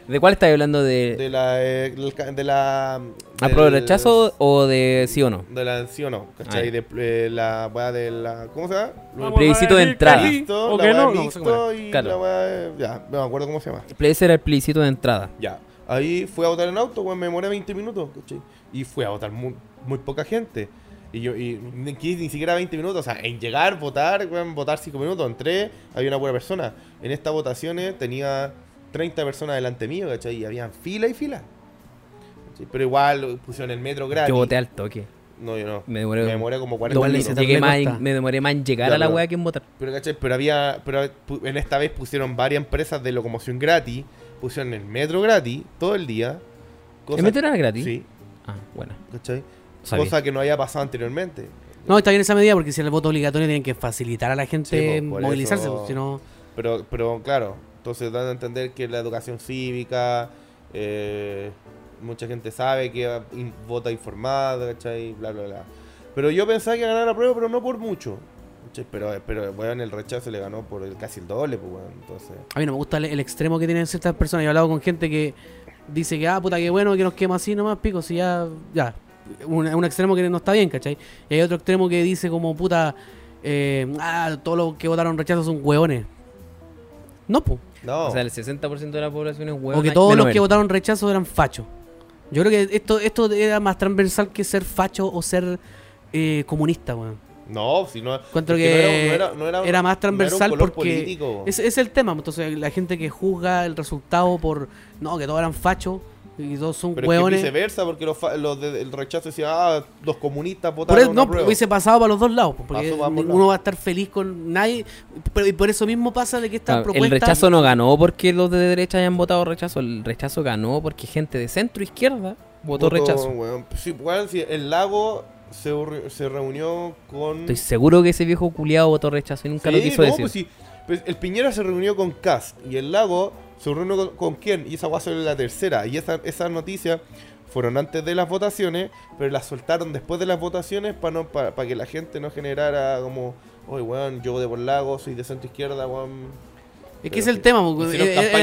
¿De cuál estás hablando? ¿De, De la. eh, de la. apruebo el del- rechazo o de sí o no? De la sí o no, ¿cachai? Ah, de eh, la weá de la. ¿Cómo se llama? El plebiscito de entrada. Mixto, la no, y Claro. la weá. de- Ya, no me acuerdo cómo se llama. Ese era el plebiscito de entrada. Ya. Ahí fui a votar en auto, weón, me demoré 20 minutos, ¿cachai? Y fui a votar muy, muy poca gente. Y yo, y ni, siquiera 20 minutos, o sea, en llegar, votar, votar 5 minutos, entré, había una buena persona. En estas votaciones tenía 30 personas delante mío, ¿cachai? Y habían fila y fila. ¿cachai? Pero igual pusieron el metro gratis. Yo voté al toque. No, yo no. Me demoré- como 40 Igual le minutos. Llegué más en- me demoré más en llegar Ya, a la wea que en votar. Pero, ¿cachai? Pero había. Pero en esta vez pusieron varias empresas de locomoción gratis. Pusieron el metro gratis todo el día. cosa- ¿El metro era gratis? Sí, Ah, bueno. ¿cachai? Sabía. Cosa que no había pasado anteriormente. No, está bien esa medida porque si el voto obligatorio tienen que facilitar a la gente Sí, pues, por movilizarse, eso- pues, si no... Pero, pero claro, entonces dan a entender que la educación cívica, eh, mucha gente sabe que vota informada, ¿cachai? Bla, bla, bla. Pero yo pensaba que iba a ganar la prueba, pero no por mucho. ¿cachai? Pero, pero bueno, el rechazo le ganó por el- casi el doble, pues bueno, entonces... A mí no me gusta el, el extremo que tienen ciertas personas. Yo he hablado con gente que dice que, ah, puta, que bueno que nos quema así nomás, pico, si ya, ya. Un, un extremo que no está bien, ¿cachai? Y hay otro extremo que dice como, puta, eh, ah, todos los que votaron rechazo son hueones. No, pues. No, O sea, el 60% de la población es hueón. O que todos los que votaron rechazo eran fachos. Yo creo que esto, esto era más transversal que ser facho o ser eh, comunista, weón. no, si no... Encuentro que no era, no era- no era- era más no era un transversal color porque político. es, es el tema. Entonces, la gente que juzga el resultado por. No, que todos eran fachos y todos son Pero es que hueones. viceversa, porque los, fa- los del rechazo decían, ah, los comunistas Por votaron eso, una no, prueba. hubiese pasado para los dos lados, pues, porque ambos ninguno lados. va a estar feliz con nadie. Pero, y por eso mismo pasa de que esta propuesta. el rechazo no ganó porque los de derecha hayan votado rechazo. El rechazo ganó porque gente de centro izquierda votó, rechazo. weón. Sí, weón, sí, el lago se, se reunió con... Estoy seguro que ese viejo culiado votó rechazo y nunca lo Sí, quiso no, decir. pues sí. Pues el Piñera se reunió con Cast y el Lago se reunió con, con quién y esa guasa es la tercera y esa, esas noticias fueron antes de las votaciones pero las soltaron después de las votaciones para no para que la gente no generara como oye weón yo voté por Lago soy de centro izquierda weón Es que es el tema, porque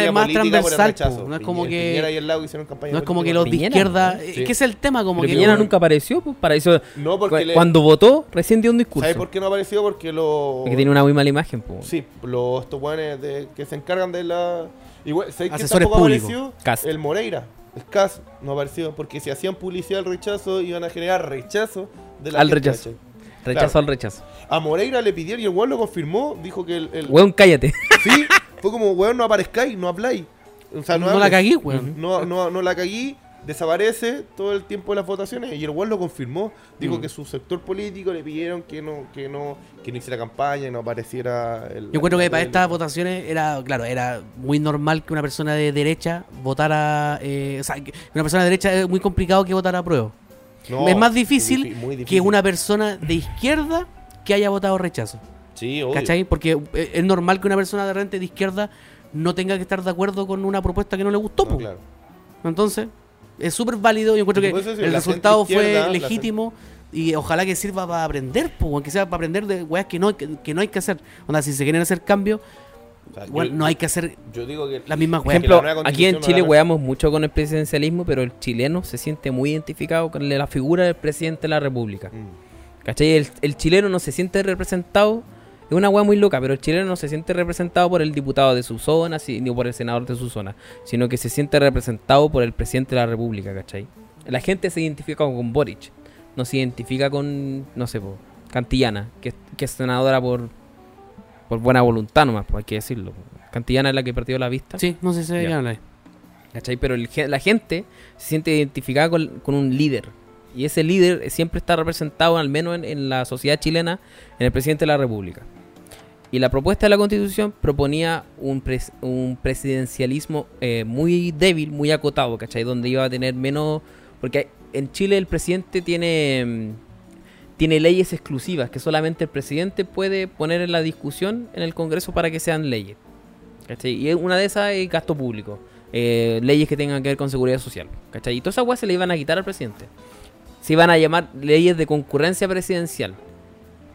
es, más transversal. po. No es como y que. el Lago hicieron campaña No es como que los de izquierda. ¿no? Es Sí. que es el tema, como Pero que. Piñera nunca apareció, pues para eso. no porque cu- le- Cuando votó, recién dio un discurso. ¿sabes por qué no apareció? porque lo Porque tiene una muy mala imagen, pues. Sí, los estos weones de, que se encargan de la. Igual, ¿sabes quién Asesores tampoco públicos. apareció? Cast. El Moreira. El CAS no apareció. Porque si hacían publicidad al rechazo, iban a generar rechazo de la Al gente, rechazo. ¿cachai? Rechazo Claro. al rechazo. A Moreira le pidieron y el weón lo confirmó. Dijo que el. el- Weón, cállate. Sí, fue como, weón, no aparezcáis, no habláis. O sea, no, No la hables. cagué, weón. No, no, no la caguí. Desaparece todo el tiempo de las votaciones y el weón lo confirmó. Dijo Mm. que su sector político le pidieron que no, que no, que no hiciera campaña, que no apareciera el. Yo encuentro que para estas votaciones era, claro, era muy normal que una persona de derecha votara. eh, o sea, que una persona de derecha es muy complicado que votara a prueba. No, es más difícil que una persona de izquierda que haya votado rechazo. Sí, obvio. ¿Cachai? Porque eh, es normal que una persona de repente de izquierda no tenga que estar de acuerdo con una propuesta que no le gustó. No, claro. Entonces, es súper válido. Yo encuentro que el la resultado fue la legítimo y ojalá que sirva para aprender, po, aunque sea para aprender de weas que no, que, que no hay que hacer. Onda, si se quieren hacer cambios, O sea, yo, no hay que hacer yo digo que. las mismas Por weas. que ejemplo, la aquí en Chile la- weamos mucho con el presidencialismo, pero el chileno se siente muy identificado con la figura del presidente de la república. Mm. ¿Cachai? El, el chileno no se siente representado. Es una weá muy loca, pero el chileno no se siente representado por el diputado de su zona, ni por el senador de su zona, sino que se siente representado por el presidente de la república, ¿cachai? La gente se identifica con Boric, no se identifica con, no sé, po, Cantillana, que, es- que es senadora por, por buena voluntad nomás, hay que decirlo. Cantillana es la que perdió la vista. Sí, no sé si se ahí. ¿Cachai? Pero el la gente se siente identificada con, con un líder. Y ese líder siempre está representado, al menos en, en la sociedad chilena, en el presidente de la República. Y la propuesta de la constitución proponía un, pres- un presidencialismo eh, muy débil, muy acotado, ¿cachai? Donde iba a tener menos... Porque en Chile el presidente tiene, mm, tiene leyes exclusivas que solamente el presidente puede poner en la discusión en el Congreso para que sean leyes. ¿cachai? Y una de esas es gasto público. eh, leyes que tengan que ver con seguridad social. ¿cachai? Y todas esas weas se le iban a quitar al presidente. Se iban a llamar leyes de concurrencia presidencial.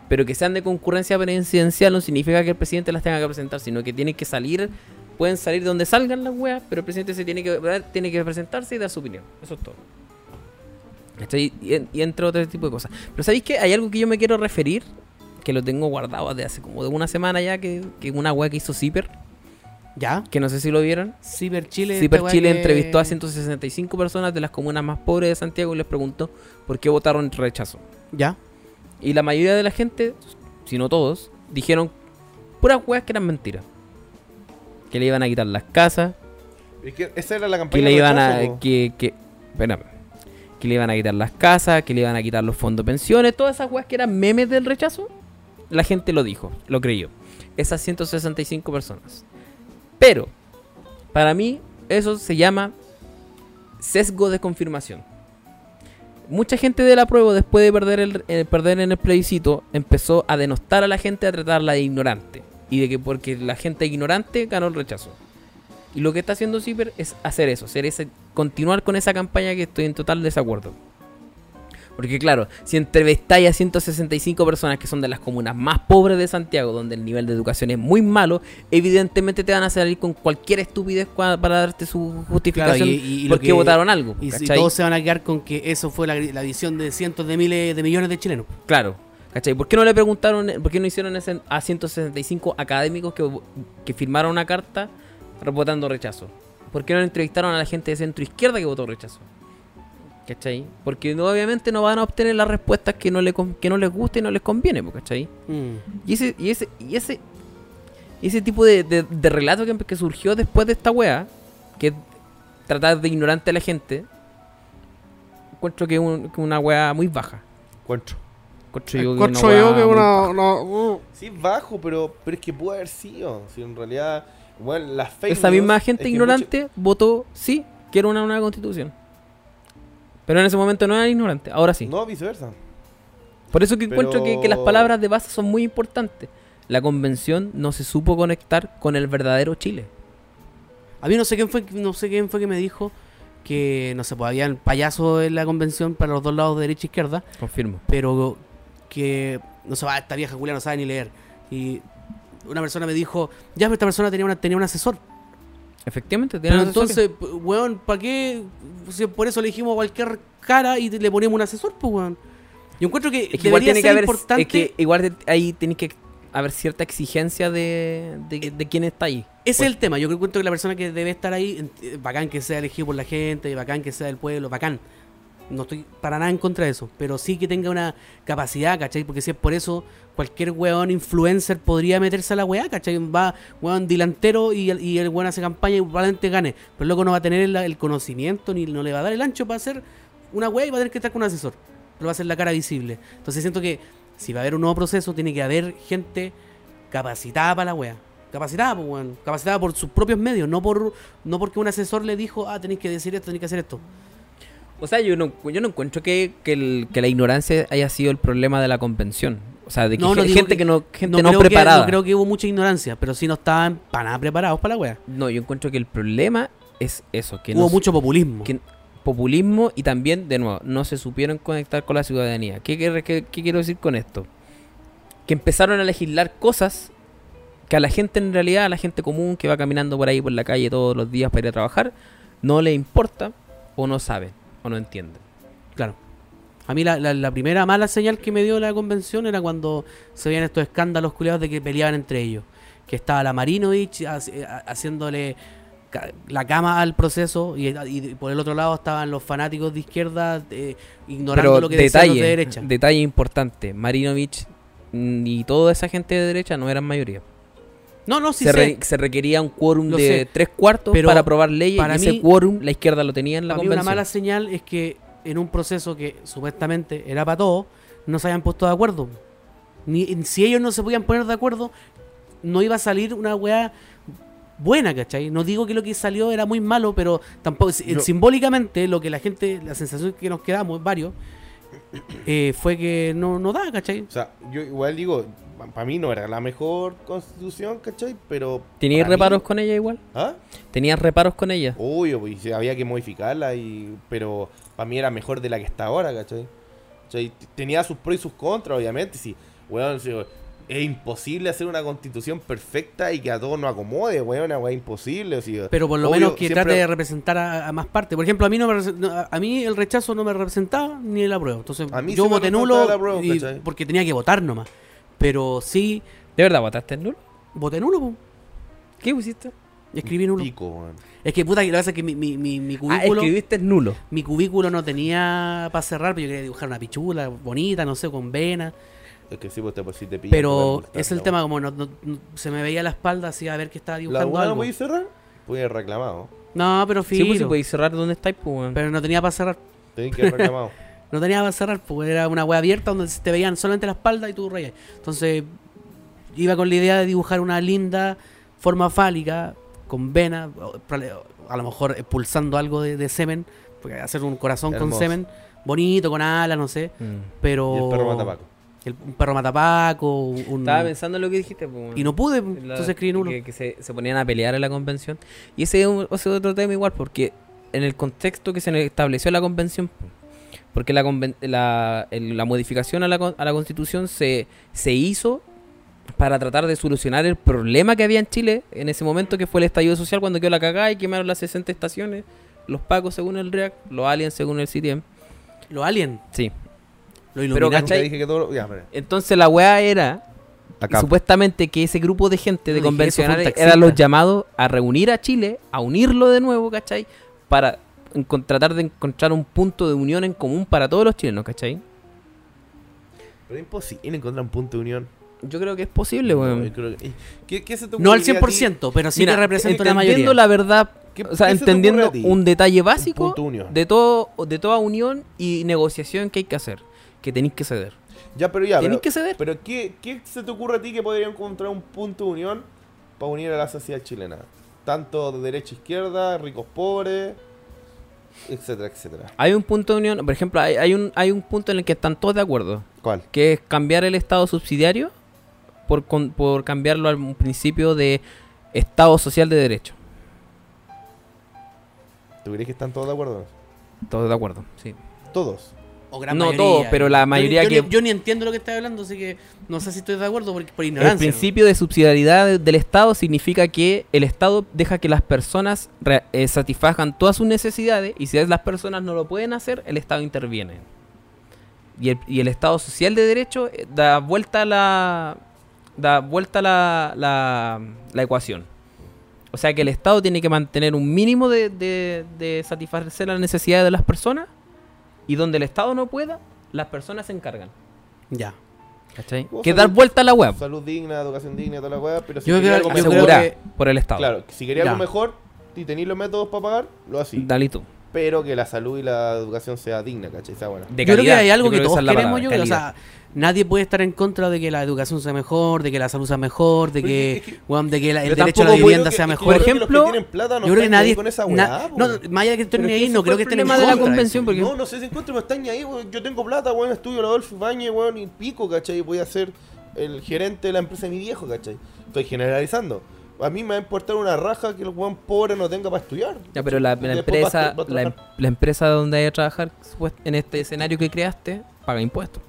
Pero que sean de concurrencia presidencial no significa que el presidente las tenga que presentar, sino que tienen que salir, pueden salir de donde salgan las weas, pero el presidente se tiene que tiene que presentarse y dar su opinión. Eso es todo. ¿Cachai? Y, y entre otro tipo de cosas. Pero ¿sabéis que hay algo que yo me quiero referir? Que lo tengo guardado desde hace como de una semana ya, que, que una wea que hizo Zipper, ¿Ya? que no sé si lo vieron. Ciber Chile. Ciber Chile que- entrevistó a 165 personas de las comunas más pobres de Santiago y les preguntó por qué votaron rechazo. ¿Ya? Y la mayoría de la gente, si no todos, dijeron puras weas que eran mentiras. Que le iban a quitar las casas, Es que esa era la que campaña le de iban rechazo, a... Que, que, espérame. que le iban a quitar las casas, que le iban a quitar los fondos de pensiones, todas esas weas que eran memes del rechazo, la gente lo dijo, lo creyó. Esas 165 personas. Pero, para mí, eso se llama sesgo de confirmación. Mucha gente de la prueba, después de perder, el, eh, perder en el plebiscito, empezó a denostar a la gente, a tratarla de ignorante. Y de que porque la gente ignorante ganó el rechazo. Y lo que está haciendo Ciber es hacer eso, hacer ese, continuar con esa campaña que estoy en total desacuerdo. Porque claro, si entrevistáis a 165 personas que son de las comunas más pobres de Santiago, donde el nivel de educación es muy malo, evidentemente te van a salir con cualquier estupidez para darte su justificación Claro, y- y- y por lo qué que- votaron algo. Y, si ¿cachai? todos se van a quedar con que eso fue la, la visión de cientos de miles de millones de chilenos. Claro. ¿Cachai? ¿Por qué no le preguntaron, por qué no hicieron ese a 165 académicos que, que firmaron una carta votando rechazo? ¿Por qué no entrevistaron a la gente de centro izquierda que votó rechazo? ¿Cachai? Porque no, obviamente no van a obtener las respuestas que no, le, que no les guste y no les conviene, ¿cachai? Mm. Y ese, y ese, y ese, ese tipo de, de- de relato que, que surgió después de esta wea, que es tratar de ignorante a la gente, encuentro que es un- que una wea muy baja. Encuentro. Encuentro yo que una yo que una, uh, Sí, es bajo, pero, pero es que puede haber sido. Si en realidad, bueno, las Esa news misma gente ignorante votó sí, que era una nueva constitución. Pero en ese momento no era ignorante, ahora sí. No, viceversa. Por eso que encuentro que, que las palabras de base son muy importantes. La convención no se supo conectar con el verdadero Chile. A mí no sé quién fue, no sé quién fue que me dijo que no sé, pues habían payasos en la convención para los dos lados de derecha e izquierda, Confirmo. pero que no sé, va, esta vieja Julia no sabe ni leer. Y una persona me dijo, ya, pero esta persona tenía una, tenía un asesor. Efectivamente, tienen Pero entonces, weón, ¿para qué? Si por eso le dijimos a cualquier cara y le ponemos un asesor, pues, weón. Yo encuentro que, es que igual tiene que haber importante. es que igual ahí tiene que haber cierta exigencia de, de, de quién está ahí. Ese Pues, es el tema. Yo creo que la persona que debe estar ahí, eh, bacán que sea elegido por la gente, bacán que sea del pueblo, bacán. No estoy para nada en contra de eso, pero sí que tenga una capacidad, ¿cachai? Porque si es por eso, cualquier weón influencer podría meterse a la weá, ¿cachai? Va, weón, delantero y el, y el weón hace campaña y probablemente gane, pero loco no va a tener el, el conocimiento ni no le va a dar el ancho para hacer una weá y va a tener que estar con un asesor, pero va a ser la cara visible. Entonces siento que si va a haber un nuevo proceso, tiene que haber gente capacitada para la weá. Capacitada, pues, weón. Capacitada por sus propios medios, no por no porque un asesor le dijo, ah, tenéis que decir esto, tenéis que hacer esto. O sea, yo no, yo no encuentro que, que, el- que la ignorancia haya sido el problema de la convención. O sea, de que No, no gente que, no, gente no, que- preparada. no creo que hubo mucha ignorancia, pero sí no estaban para nada preparados para la wea. No, yo encuentro que el problema es eso, que Hubo no, mucho populismo. que- populismo y también, de nuevo, no se supieron conectar con la ciudadanía. ¿Qué, qué- qué- qué quiero decir con esto? Que empezaron a legislar cosas que a la gente en realidad, a la gente común que va caminando por ahí por la calle todos los días para ir a trabajar, no le importa o no sabe o no entiende. Claro. A mí la, la- la primera mala señal que me dio la convención era cuando se veían estos escándalos culiados de que peleaban entre ellos. Que estaba la Marinovich haci- ha- haciéndole la cama al proceso y, y por el otro lado estaban los fanáticos de izquierda eh, ignorando Pero lo que decían los detalle, de derecha. detalle importante, Marinovich y toda esa gente de derecha no eran mayoría. No, no, sí se, sé. re- se requería un quórum Lo de sé. tres cuartos Pero para aprobar leyes para y ese mí- quórum la izquierda lo tenía en la Para mí una convención. mala señal es que en un proceso que supuestamente era para todos, no se hayan puesto de acuerdo. Ni, si ellos no se podían poner de acuerdo, no iba a salir una weá buena, ¿cachai? No digo que lo que salió era muy malo, pero tampoco Yo- simbólicamente lo que la gente, la sensación que nos quedamos, varios, eh, fue que no, no da, ¿cachai? O sea, yo igual digo, para mí no era la mejor constitución, ¿cachai? Pero. ¿Tenías mí- reparos con ella igual? ¿Ah? ¿Tenías reparos con ella? Obvio, pues, sí, había que modificarla, y pero para mí era mejor de la que está ahora, ¿cachai? ¿Cachai? Tenía sus pros y sus contras, obviamente, sí. Weón, sí, es imposible hacer una constitución perfecta y que a todos nos acomode, weón, weá imposible. sí. Pero por lo Obvio, menos que siempre- trate de representar a, a más partes. Por ejemplo, a mí no me a mí el rechazo no me representaba ni el apruebo. Entonces, A mí yo voté nulo porque tenía que votar nomás. Pero sí, ¿De verdad votaste en nulo? voté nulo, po. ¿Qué pusiste? escribí nulo. Pico. Es que puta, que lo que pasa es que mi, mi, mi, mi Ah, cubículo, escribiste nulo. mi cubículo no tenía para cerrar, pero yo quería dibujar una pichula bonita, no sé, con venas. Es que sí, pues te, pues, sí te te Pero es el la tema, como no, no- no- se me veía la espalda así a ver que estaba ¿La dibujando no algo. podéis cerrar? Puede haber reclamado. No, pero Sí, filo. pues si podéis cerrar donde estáis, pues, pero no tenía para cerrar. Tenéis que haber reclamado. No tenía para cerrar, porque era una wea abierta donde te veían solamente la espalda y tú rayas. Entonces, iba con la idea de dibujar una linda forma fálica, con venas, a lo mejor expulsando algo de, de semen, porque hacer un corazón con semen, bonito, con alas, no sé, Mm. pero... y el perro matapaco. el- un perro matapaco, un... Estaba pensando en lo que dijiste, pues. Y no pude, La- entonces escribí en uno. Que, que se, se ponían a pelear en la convención. Y ese es, un- ese es otro tema igual, porque en el contexto que se estableció la convención, po, porque la, la, la modificación a la, a la constitución se, se hizo para tratar de solucionar el problema que había en Chile en ese momento que fue el estallido social cuando quedó la cagada y quemaron las 60 estaciones, los pacos según el REAC, los aliens según el CTM. Los aliens, Sí. los Pero. ¿cachai? Dije que todo... Ya, espera. Entonces la weá era Acá. supuestamente que ese grupo de gente de No, convencionales eran los llamados a reunir a Chile, a unirlo de nuevo, ¿cachai? Para tratar de encontrar un punto de unión en común para todos los chilenos, ¿cachai? Pero es imposible encontrar un punto de unión. Yo creo que es posible, No, weón. yo creo que- ¿Qué, qué se te No al ocurriría a ti? 100%, pero sí Mira, que representa entendiendo mayoría. la verdad, ¿Qué- o sea, se entendiendo un detalle básico punto de unión. de todo de toda unión y negociación que hay que hacer, que tenéis que ceder. Ya, pero ya, tenéis pero, que ceder. pero ¿qué, ¿qué se te ocurre a ti que podría encontrar un punto de unión para unir a la sociedad chilena? Tanto de derecha a izquierda, ricos pobres, etcétera, etcétera. Hay un punto de unión, por ejemplo, hay, hay un hay un punto en el que están todos de acuerdo. ¿Cuál? que es cambiar el estado subsidiario por, con- por cambiarlo al principio de estado social de derecho. ¿Tú crees que están todos de acuerdo? Todos de acuerdo, sí. Todos. O gran No mayoría. todos, pero la Yo- mayoría yo, que- Ni, yo ni entiendo lo que estás hablando, así que no sé si estoy de acuerdo por, por El ignorancia. principio de subsidiariedad de- del Estado significa que el Estado deja que las personas re- eh, satisfagan todas sus necesidades y si las personas no lo pueden hacer, el Estado interviene. Y el, y el Estado social de derecho eh, da vuelta a la da vuelta la, la, la ecuación. O sea que el Estado tiene que mantener un mínimo de, de, de satisfacer las necesidades de las personas Y donde el Estado no pueda, las personas se encargan. Ya. ¿Cachai? Que salud- dar vuelta a la web. Salud digna, educación digna, toda la weá, pero si Yo quería creo- algo yo mejor, creo Asegurada que- por el Estado. claro, si quería Ya. algo mejor y tenéis los métodos para pagar, lo así. Dale tú. Pero que la salud y la educación sea digna, ¿cachai? Sea buena. De yo creo que hay algo Yo que todos queremos, palabra, yo creo. O sea, nadie puede estar en contra de que la educación sea mejor, de que la salud sea mejor, de Pero que, es que- weón, de que la- el Pero derecho a la vivienda que- sea mejor. Por ejemplo, los que tienen plata no yo creo que nadie. con esa na- weá, no, más allá de que estén Pero ahí, no creo que estén en de la convención, porque No, no sé si encuentro, me están ni ahí, weón. Yo tengo plata, weón, estudio la Adolfo Ibañez, weón, y pico, ¿cachai? Voy a ser el gerente de la empresa de mi viejo, ¿cachai? Estoy generalizando. A mí me va a importar una raja que el weón pobre no tenga para estudiar. Ya, pero la, empresa, va a- va a la, em- la empresa donde hay que trabajar en este escenario que creaste, paga impuestos.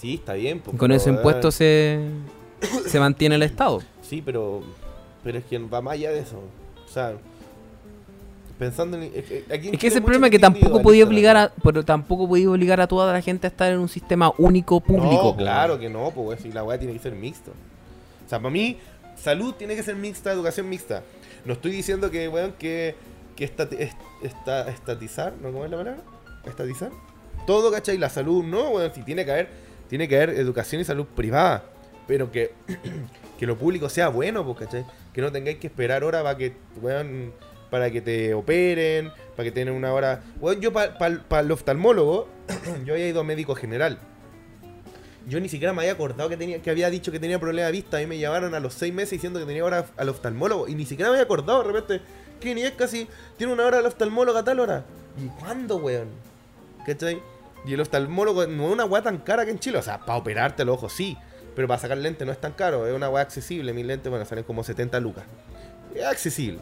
Sí, está bien. Y con pero, ese weón, impuesto se, se mantiene el Estado. Sí, pero, pero es que va más allá de eso. O sea, pensando en... Es que, aquí en Es que ese problema es que tampoco podía obligar a, pero tampoco podía obligar a toda la gente a estar en un sistema único público. No, claro que no, pues si la weá tiene que ser mixta. O sea, para mí, salud tiene que ser mixta, educación mixta. No estoy diciendo que, weón, que, que estati- est- esta- estatizar, ¿no? ¿Cómo es la palabra? Estatizar. Todo, ¿cachai? La salud, no, weón, si tiene que haber, tiene que haber educación y salud privada. Pero que, que lo público sea bueno, pues, ¿cachai? Que no tengáis que esperar horas para que, weón, para que te operen, para que tengan una hora. Weón, yo para el oftalmólogo, yo había ido a médico general. Yo ni siquiera me había acordado que tenía que había dicho que tenía problema de vista. A mí me llamaron a los seis meses diciendo que tenía hora al oftalmólogo. Y ni siquiera me había acordado de repente. Que ni es casi. Tiene una hora al oftalmólogo a tal hora. ¿Y cuándo, weón? ¿Cachai? Y el oftalmólogo no es una weá tan cara que en Chile. O sea, para operarte los ojos sí. Pero para sacar lentes no es tan caro. Es una weá accesible. Mis lentes, bueno, salen como 70 lucas. Es accesible.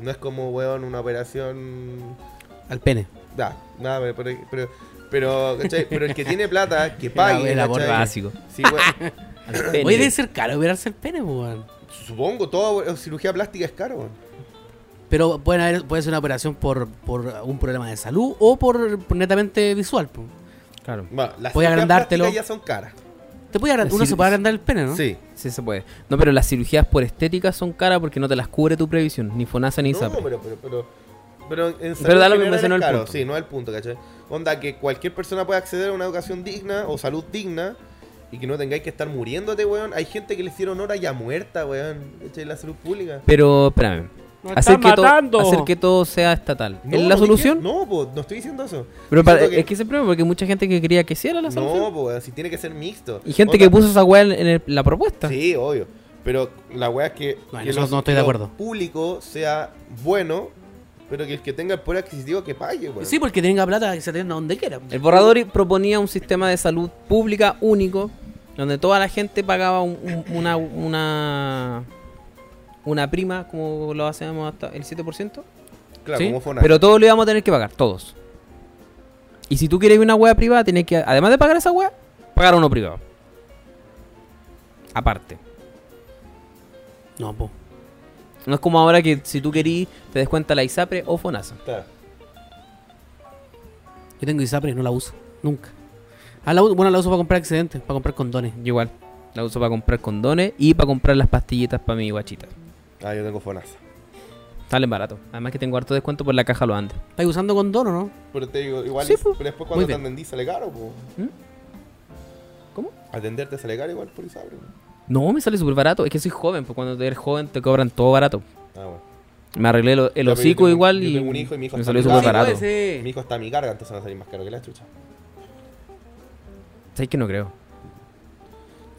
No es como, weón, una operación Al pene. Da, nada, pero, pero, pero, pero, ¿cachai? Pero el que tiene plata, que pague. el amor ¿cachai? básico. Sí, pene. Oye, debe ser caro operarse el pene, po, weón. Supongo, toda cirugía plástica es caro. weón. Pero pueden haber, puede ser una operación por, por un problema de salud o por, por netamente visual. po. Claro. Bueno, las agrandártelo. plásticas ya son caras. Te puede agrandar- uno se puede agrandar el pene, ¿no? Sí. Sí se puede. No, pero las cirugías por estética son caras porque no te las cubre tu previsión, ni FONASA ni No, pero, pero, pero, pero en salud Pero da lo es es el caro. punto. Sí, no es el punto, ¿cachai? Onda que cualquier persona pueda acceder a una educación digna o salud digna y que no tengáis que estar muriéndote, weón. Hay gente que le hicieron hora ya muerta, weón. ¿Cachai? La salud pública. Pero, espérame. ¡Nos Hacer que, to- matando! hacer que todo sea estatal. No, ¿Es la dije- solución? No, pues, no estoy diciendo eso. Pero para- Diciendo que- es que ese es el problema, porque hay mucha gente que quería que sí era la solución. No, pues, si tiene que ser mixto. y gente que puso esa weá en, el- la propuesta. Sí, obvio. Pero la weá es que, Bueno, que eso los- no estoy de acuerdo. público sea bueno, pero que el que tenga el poder adquisitivo que pague, weón. Sí, porque tenga plata que se atienda donde quiera. El borrador proponía un sistema de salud pública único, donde toda la gente pagaba un- un- una, una, una prima, como lo hacemos hasta el 7%, claro, sí, como pero todos lo íbamos a tener que pagar, todos. Y si tú quieres una wea privada, tienes que, además de pagar esa wea, pagar uno privado. Aparte. No, po. No es como ahora que si tú querís, te descuenta la ISAPRE o FONASA. Claro. Yo tengo ISAPRE y no la uso. Nunca. Ah, la, bueno, la uso para comprar excedentes, para comprar condones. Yo igual. La uso para comprar condones y para comprar las pastillitas para mi guachita. Ah, yo tengo Fonasa. Salen barato. Además que tengo harto descuento por la caja lo andes. ¿Estás usando condón o no? Pero te digo, igual, Sí, es- pues. pero después Muy cuando te bien. atendí sale caro, pues. ¿Mm? ¿Cómo? Atenderte sale caro igual por Isabre. weón. No, me sale súper barato. Es que soy joven, pues cuando eres joven te cobran todo barato. Ah, bueno. Me arreglé lo- el yo hocico igual yo y tengo un hijo y mi hijo me está salió súper barato. Mi hijo está a mi carga, entonces va a salir más caro que la chucha. ¿Sabes que no creo?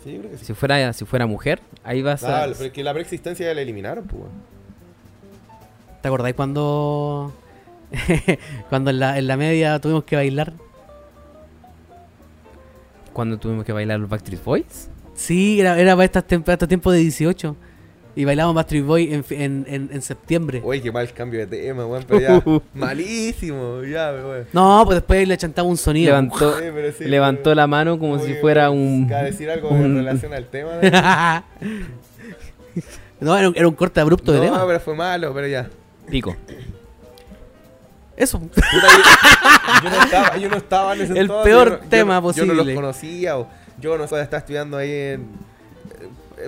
Sí, yo creo que sí. Si fuera, si fuera mujer, ahí vas a... Dale, pero es que la preexistencia ya la eliminaron, pues. ¿Te acordáis cuando cuando en la, en la media tuvimos que bailar? Cuando tuvimos que bailar los Backstreet Boys. Sí, era, era para estas estos tiempos de 18. Y bailábamos Backstreet Boy en, en, en, en septiembre. Uy, qué mal cambio de tema, weón. Pero ya. malísimo, ya, weón. No, pues después le chantaba un sonido. Levantó, Sí, pero sí, levantó pero- la mano como Oye, si fuera un... ¿Ca decir algo un- en relación al tema? ¿no? no, era un, era un corte abrupto de no, tema. pero fue malo, pero ya. Pico. Eso. Puta, yo, yo no estaba, yo no estaba en ese El peor yo no- yo tema no- Yo no posible. los conocía, o yo no sabía, estaba estudiando ahí en...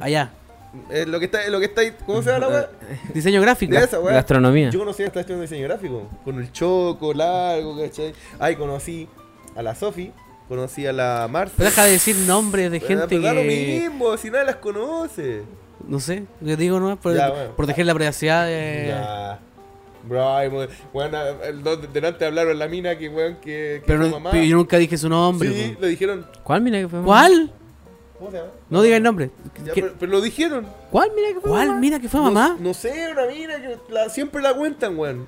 Allá. Es lo que está, es lo que está ahí. ¿Cómo se llama la weá? Diseño gráfico. De esa weá. Gastronomía. Yo conocí a esta estación de diseño gráfico. Con el choco largo, ¿cachai? Ahí conocí a la Sofi, conocí a la. Pero deja de decir nombres de Pero- gente pero da lo que. mismo, si nadie las conoce. No sé, yo digo no por Ya, bueno. proteger la privacidad de. Ya. Bro, bueno, delante hablaron la mina que, weón, que, que Pero, fue no- mamá. pero yo nunca dije su nombre. sí, po. lo dijeron. ¿Cuál mina que fue? ¿Cuál? ¿Cómo se llama? No diga el nombre. Ya, ¿Qué- pero, pero lo dijeron. ¿Cuál mina que fue? ¿Cuál? mamá? Mira que fue No- mamá. No, sé, una mina que la- siempre la cuentan, weón.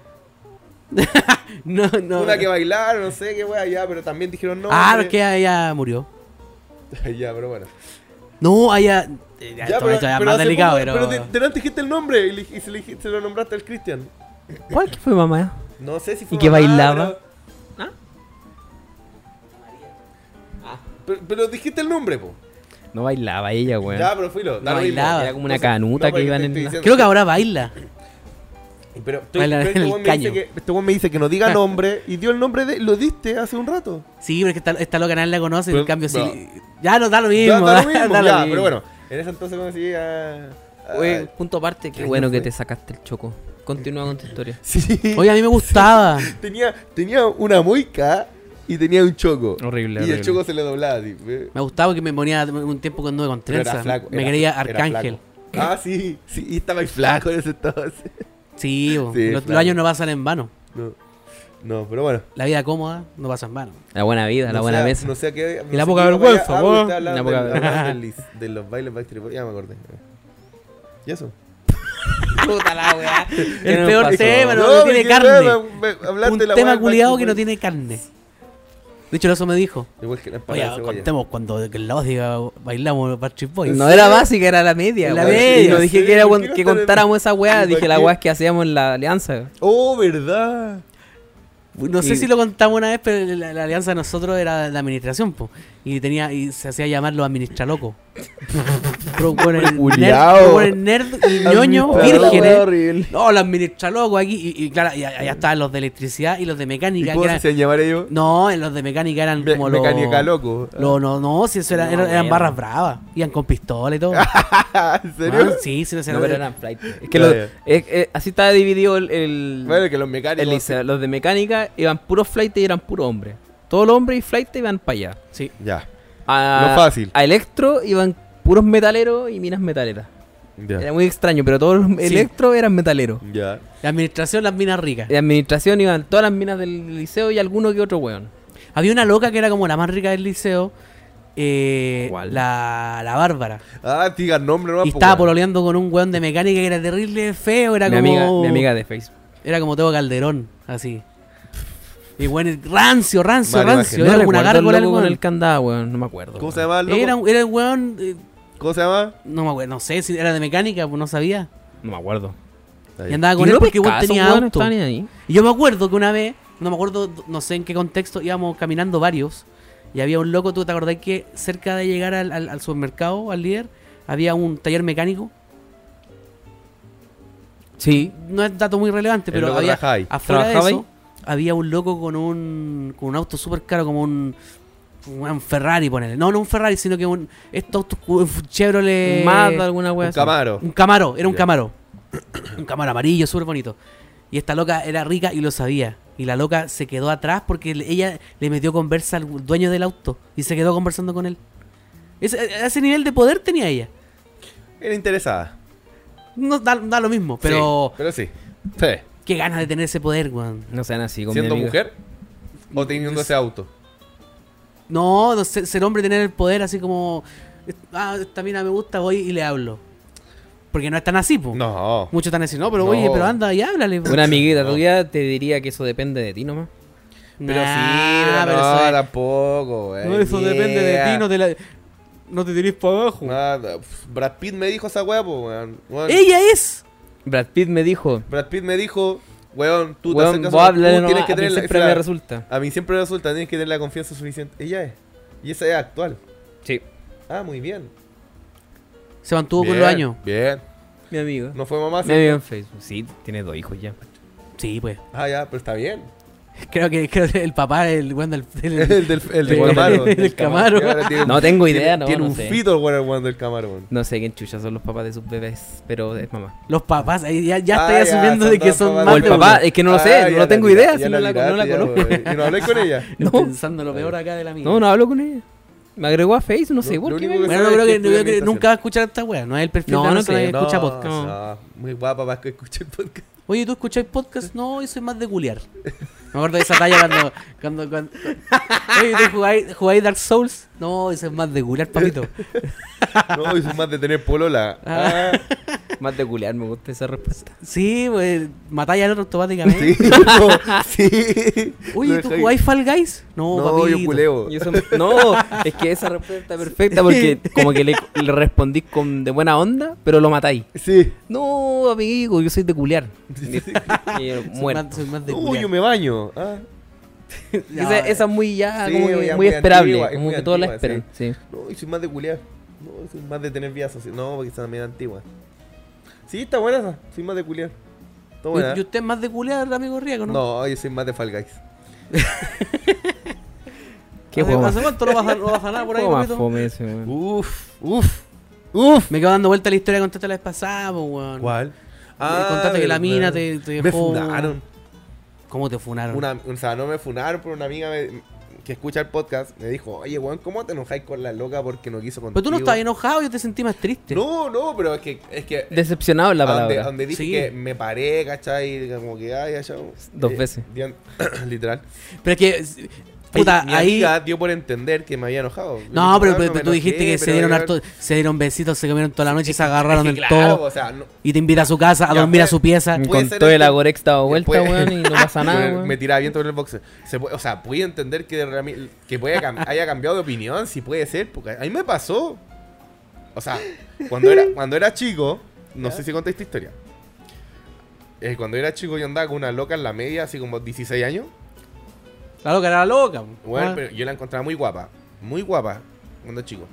No, no. Una que bailaron, no sé qué weón, ya, pero también dijeron no. ah, que ella murió. ya, pero bueno. No, ella. eh, Ya, pero, esto ya es pero más delicado, poco- pero. pero de- delante dijiste el nombre y, le- y se, le dijiste- se lo nombraste al Cristian. ¿Cuál que fue mamá? No sé si fue ¿Y que mamá, bailaba? Pero, pero, pero dijiste el nombre, po. No bailaba ella, weón. Ya, pero No lo mismo. bailaba. Era como una No canuta no, que iban en diciendo- Creo que ahora baila. Pero, estoy- Bailan pero en este el weón me dice caño. que, este weón me dice que no diga nombre y dio el nombre de. Lo diste hace un rato. Sí, pero es que esta, esta loca nadie la conoce. Pero- en cambio, sí. no. Ya no da lo Ya, mismo. da lo mismo, da lo ya, mismo. pero bueno. En ese entonces conocí a. punto aparte, qué ¿Qué bueno que te sacaste el choco. Continúa con tu historia. Sí. Oye, a mí me gustaba. Tenía, tenía una moica y tenía un choco. Horrible, Y el choco se le doblaba. Me gustaba que me ponía un tiempo con nueve con trenza. flaco, me era- creía Arcángel. Ah, sí, sí, y estaba ahí flaco en ese entonces. Sí, Sí, los, los años no pasan en vano. No, no pero bueno. La vida cómoda no pasa en vano. La buena vida, la buena mesa. No sé qué. no la sé poca vergüenza. Ah, La poca del- vergüenza. de los bailes Backstreet Boys. Ya me acordé. ¿Y eso? Puta la weá. El peor tema, no, No, tiene carne. me- me- Un la tema culiado que no tiene carne. De hecho, eso me dijo. Igual que la Oye, contemos cuando que en la diga bailamos Backstreet Boys. No era básica, era la media. La media, Y no dije sí, que, era, ¿por qué no que contáramos esa weá, ¿Y dije la weá que hacíamos en la alianza. Oh, ¿verdad? No sé Y- si lo contamos una vez, pero la, la alianza de nosotros era de administración, po. Y tenía, y se hacía llamar los administralocos. Pero bueno, el nerd, bueno, el nerd y ñoño, vírgenes. horrible. No, los administralocos aquí. Y, y claro, y allá estaban los de electricidad y los de ¿Y mecánica. cómo que se hacían llamar ellos? no, en los de mecánica eran Me- como los. Mecánica loco. lo- no, no, si eso era- No, eran, eran barras bravas. Iban con pistola y todo. ¿En serio? Ah, sí, sí, sí, No, sí. pero eran flight. Es que Ya, lo- ya. es- es- así estaba dividido el, el, Bueno, que los mecánicos. el. Los de mecánica iban puros flight y eran puros hombres. Todos los hombres y flight iban para allá. Sí. Ya. A, Lo fácil. A electro iban puros metaleros y minas metaleras. Era muy extraño, pero todos los Sí. electro eran metaleros. Ya. La administración, las minas ricas. De administración iban todas las minas del liceo y alguno que otro weón. Había una loca que era como la más rica del liceo. eh, ¿Cuál? La, la Bárbara. Ah, diga nombre nomás. Y estaba weón. pololeando con un weón de mecánica que era terrible feo. Era Mi, como. amiga, mi amiga de Facebook. Era como Teo Calderón, así. Y bueno, rancio, rancio, rancio. imagen. Era como una recuerdo el gárgola el loco con weón. el candado, weón. No me acuerdo. ¿Cómo weón. se llama el loco? Era, era el weón. eh, ¿Cómo se llama? no me acuerdo, no sé si era de mecánica, pues no sabía. No me acuerdo. Y andaba con ¿Y él no porque igual tenía auto. ahí? Y yo me acuerdo que una vez, no me acuerdo, no sé en qué contexto, íbamos caminando varios. Y había un loco, ¿tú te acordás que cerca de llegar al, al- al supermercado, al líder, había un taller mecánico? Sí. No es dato muy relevante, El pero loco había, trabajaba ahí. afuera de ¿Trabajaba eso, había un loco con un, con un auto súper caro, como un, un Ferrari, ponele. No, no un Ferrari, sino que un, estos autos, un Chevrolet... Un Mazda, alguna Un weá. así. Camaro. Un Camaro, era un. Camaro. un Camaro amarillo, súper bonito. Y esta loca era rica y lo sabía. Y la loca se quedó atrás porque ella le metió conversa al dueño del auto. Y se quedó conversando con él. Ese, a ese nivel de poder tenía ella. Era interesada. No da, da lo mismo, pero Sí, pero sí. Sí. Qué ganas de tener ese poder, weón. No sean así con mi ¿Siendo amiga. mujer? ¿O teniendo ese auto? No, no ser, ser hombre, tener el poder así como. Ah, esta mina me gusta, voy y le hablo. Porque no es tan así, po. No. Muchos están así, no, pero No. oye, pero anda y háblale. po. Una amiguita No. tuya te diría que eso depende de ti nomás. Pero Nah, sí, pero pero no, eso es- tampoco, güey. No, eso depende de ti, no te la... No te tirís para abajo. Nada. pf, Brad Pitt me dijo esa weá, po, weón. Weón, ¡Ella es! Brad Pitt me dijo, Brad Pitt me dijo, weón, tú te weón, haces caso, vos tú háblale tienes que a mí tener la, siempre esa- me resulta. A mí siempre me resulta, tienes que tener la confianza suficiente. Ella es. Y esa es actual. Sí. Ah, muy bien. Se mantuvo con los años. Bien. Mi amigo. No fue mamá, amigo en Facebook. Sí, tiene dos hijos ya. Sí, pues. Ah, ya, pero está bien. Creo que, creo que el papá, el weón del. del- El del, el del del- Camaro. del Camaro. Tiene No tengo tiene- idea, no, Tiene no un sé. fito el weón weón del Camaro. No sé quién chucha son los papás de sus bebés, pero es mamá. Los papás, ahí ya, ya Ah, estáis ya, asumiendo de que son más O el de papá, uno. es que no lo Ah, sé, no la tengo idea, si no la, no la conozco. weón. ¿Y no hablé con ella? No. Pensando lo peor acá de la mía. No, no hablo con ella. Me agregó a Facebook, no sé por qué. me- Bueno, no creo es que, que nunca va a escuchar esta wea. No es el perfil No, de no que escucha No, podcast. no, muy guapa para que escuche el podcast. Oye, ¿tú escuchas podcast? No, yo soy más de culiar. Me acuerdo de esa talla cuando... cuando, cuando... Oye, ¿tú jugáis, jugáis Dark Souls? No, eso es más de culiar, papito. No, y soy más de tener polola. Ah. Más de culiar, me gusta esa respuesta. Sí, pues matáis al otro automáticamente. Sí, no, sí. Oye, ¿tú jugáis Fall Guys? No, No, papito. yo culeo. Eso no, es que esa respuesta está perfecta porque como que le, le respondí con de buena onda, pero lo matáis. Sí. No, amigo, yo soy de culiar. Sí, sí. Y yo, Soy muerto. más, soy más de Uy, culiar. yo me baño. Ah. Ya, esa, esa es muy ya, Sí, como que ya muy muy esperable, antigua, es como muy que todos la esperan. Sí. No, y soy más de culiar. No, soy más de tener social. No, porque está medio antigua. Sí, está buena esa. Soy más de culiar. Está buena. ¿Y usted es más de culiar, amigo Riego, no? No, yo soy más de Fall Guys. ¿Qué ¿Hace, juego más, ¿Hace cuánto no vas a, no vas a nada por ahí, juego más papito? fome ese, weón? Uf, uf, uf. Me quedo dando vuelta la historia que contaste la vez pasada, weón. ¿Cuál? Me contaste que la mina te, te Me dejó... ¿Cómo te funaron? Una, o sea, no me funaron, pero una amiga me- que escucha el podcast me dijo, oye, weón, ¿cómo te enojáis con la loca porque no quiso contigo? Pero tú no estabas enojado, yo te sentí más triste. No, no, pero es que... Es que Decepcionado es la donde, palabra. a donde dije Sí. que me paré, ¿cachai? Como que, ay, ya, Dos veces. di- literal. Pero es que... Puta, mi ahí... amiga dio por entender que me había enojado. No, dije, pero, "Ah, pero me tú dijiste que se dieron harto, se dieron besitos, se comieron toda la noche y se agarraron es que del claro, todo o sea, no- y te invita a su casa, a dormir a su pieza. Con todo el Agorex dado vuelta, weón, y no pasa nada, me, weón. me tiraba viento en el boxer. Se o sea, puede entender que, realmente- que puede cam- haya cambiado de opinión, si puede ser, porque a mí me pasó. O sea, cuando era, cuando era chico, no sé si conté esta historia. Eh, cuando era chico yo andaba con una loca en la media, así como 16 años. La loca era la loca. Bueno, Ah. pero yo la encontraba muy guapa. Muy guapa cuando chico.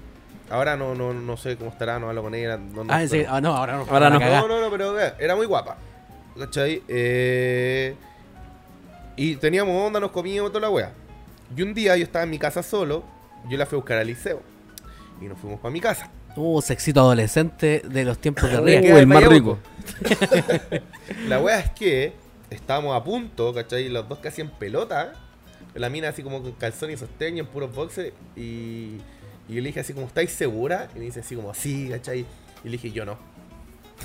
Ahora no, no, no sé cómo estará, no hablo con ella. No, no, Ah, pero- Ah, no, ahora no. Ahora no. No, no, no, pero eh, era muy guapa. ¿Cachai? Eh, y teníamos onda, nos comíamos toda la wea. Y un día yo estaba en mi casa solo, yo la fui a buscar al liceo. Y nos fuimos para mi casa. Uh, sexito adolescente de los tiempos de Uh, Riego. queda el más rico. La wea es que estábamos a punto, ¿cachai? Los dos casi en pelota. La mina así como con calzón y sostén y en puros boxers. Y, y yo le dije así como, ¿estáis segura? Y me dice así como, sí, ¿cachai? Y le dije, yo no.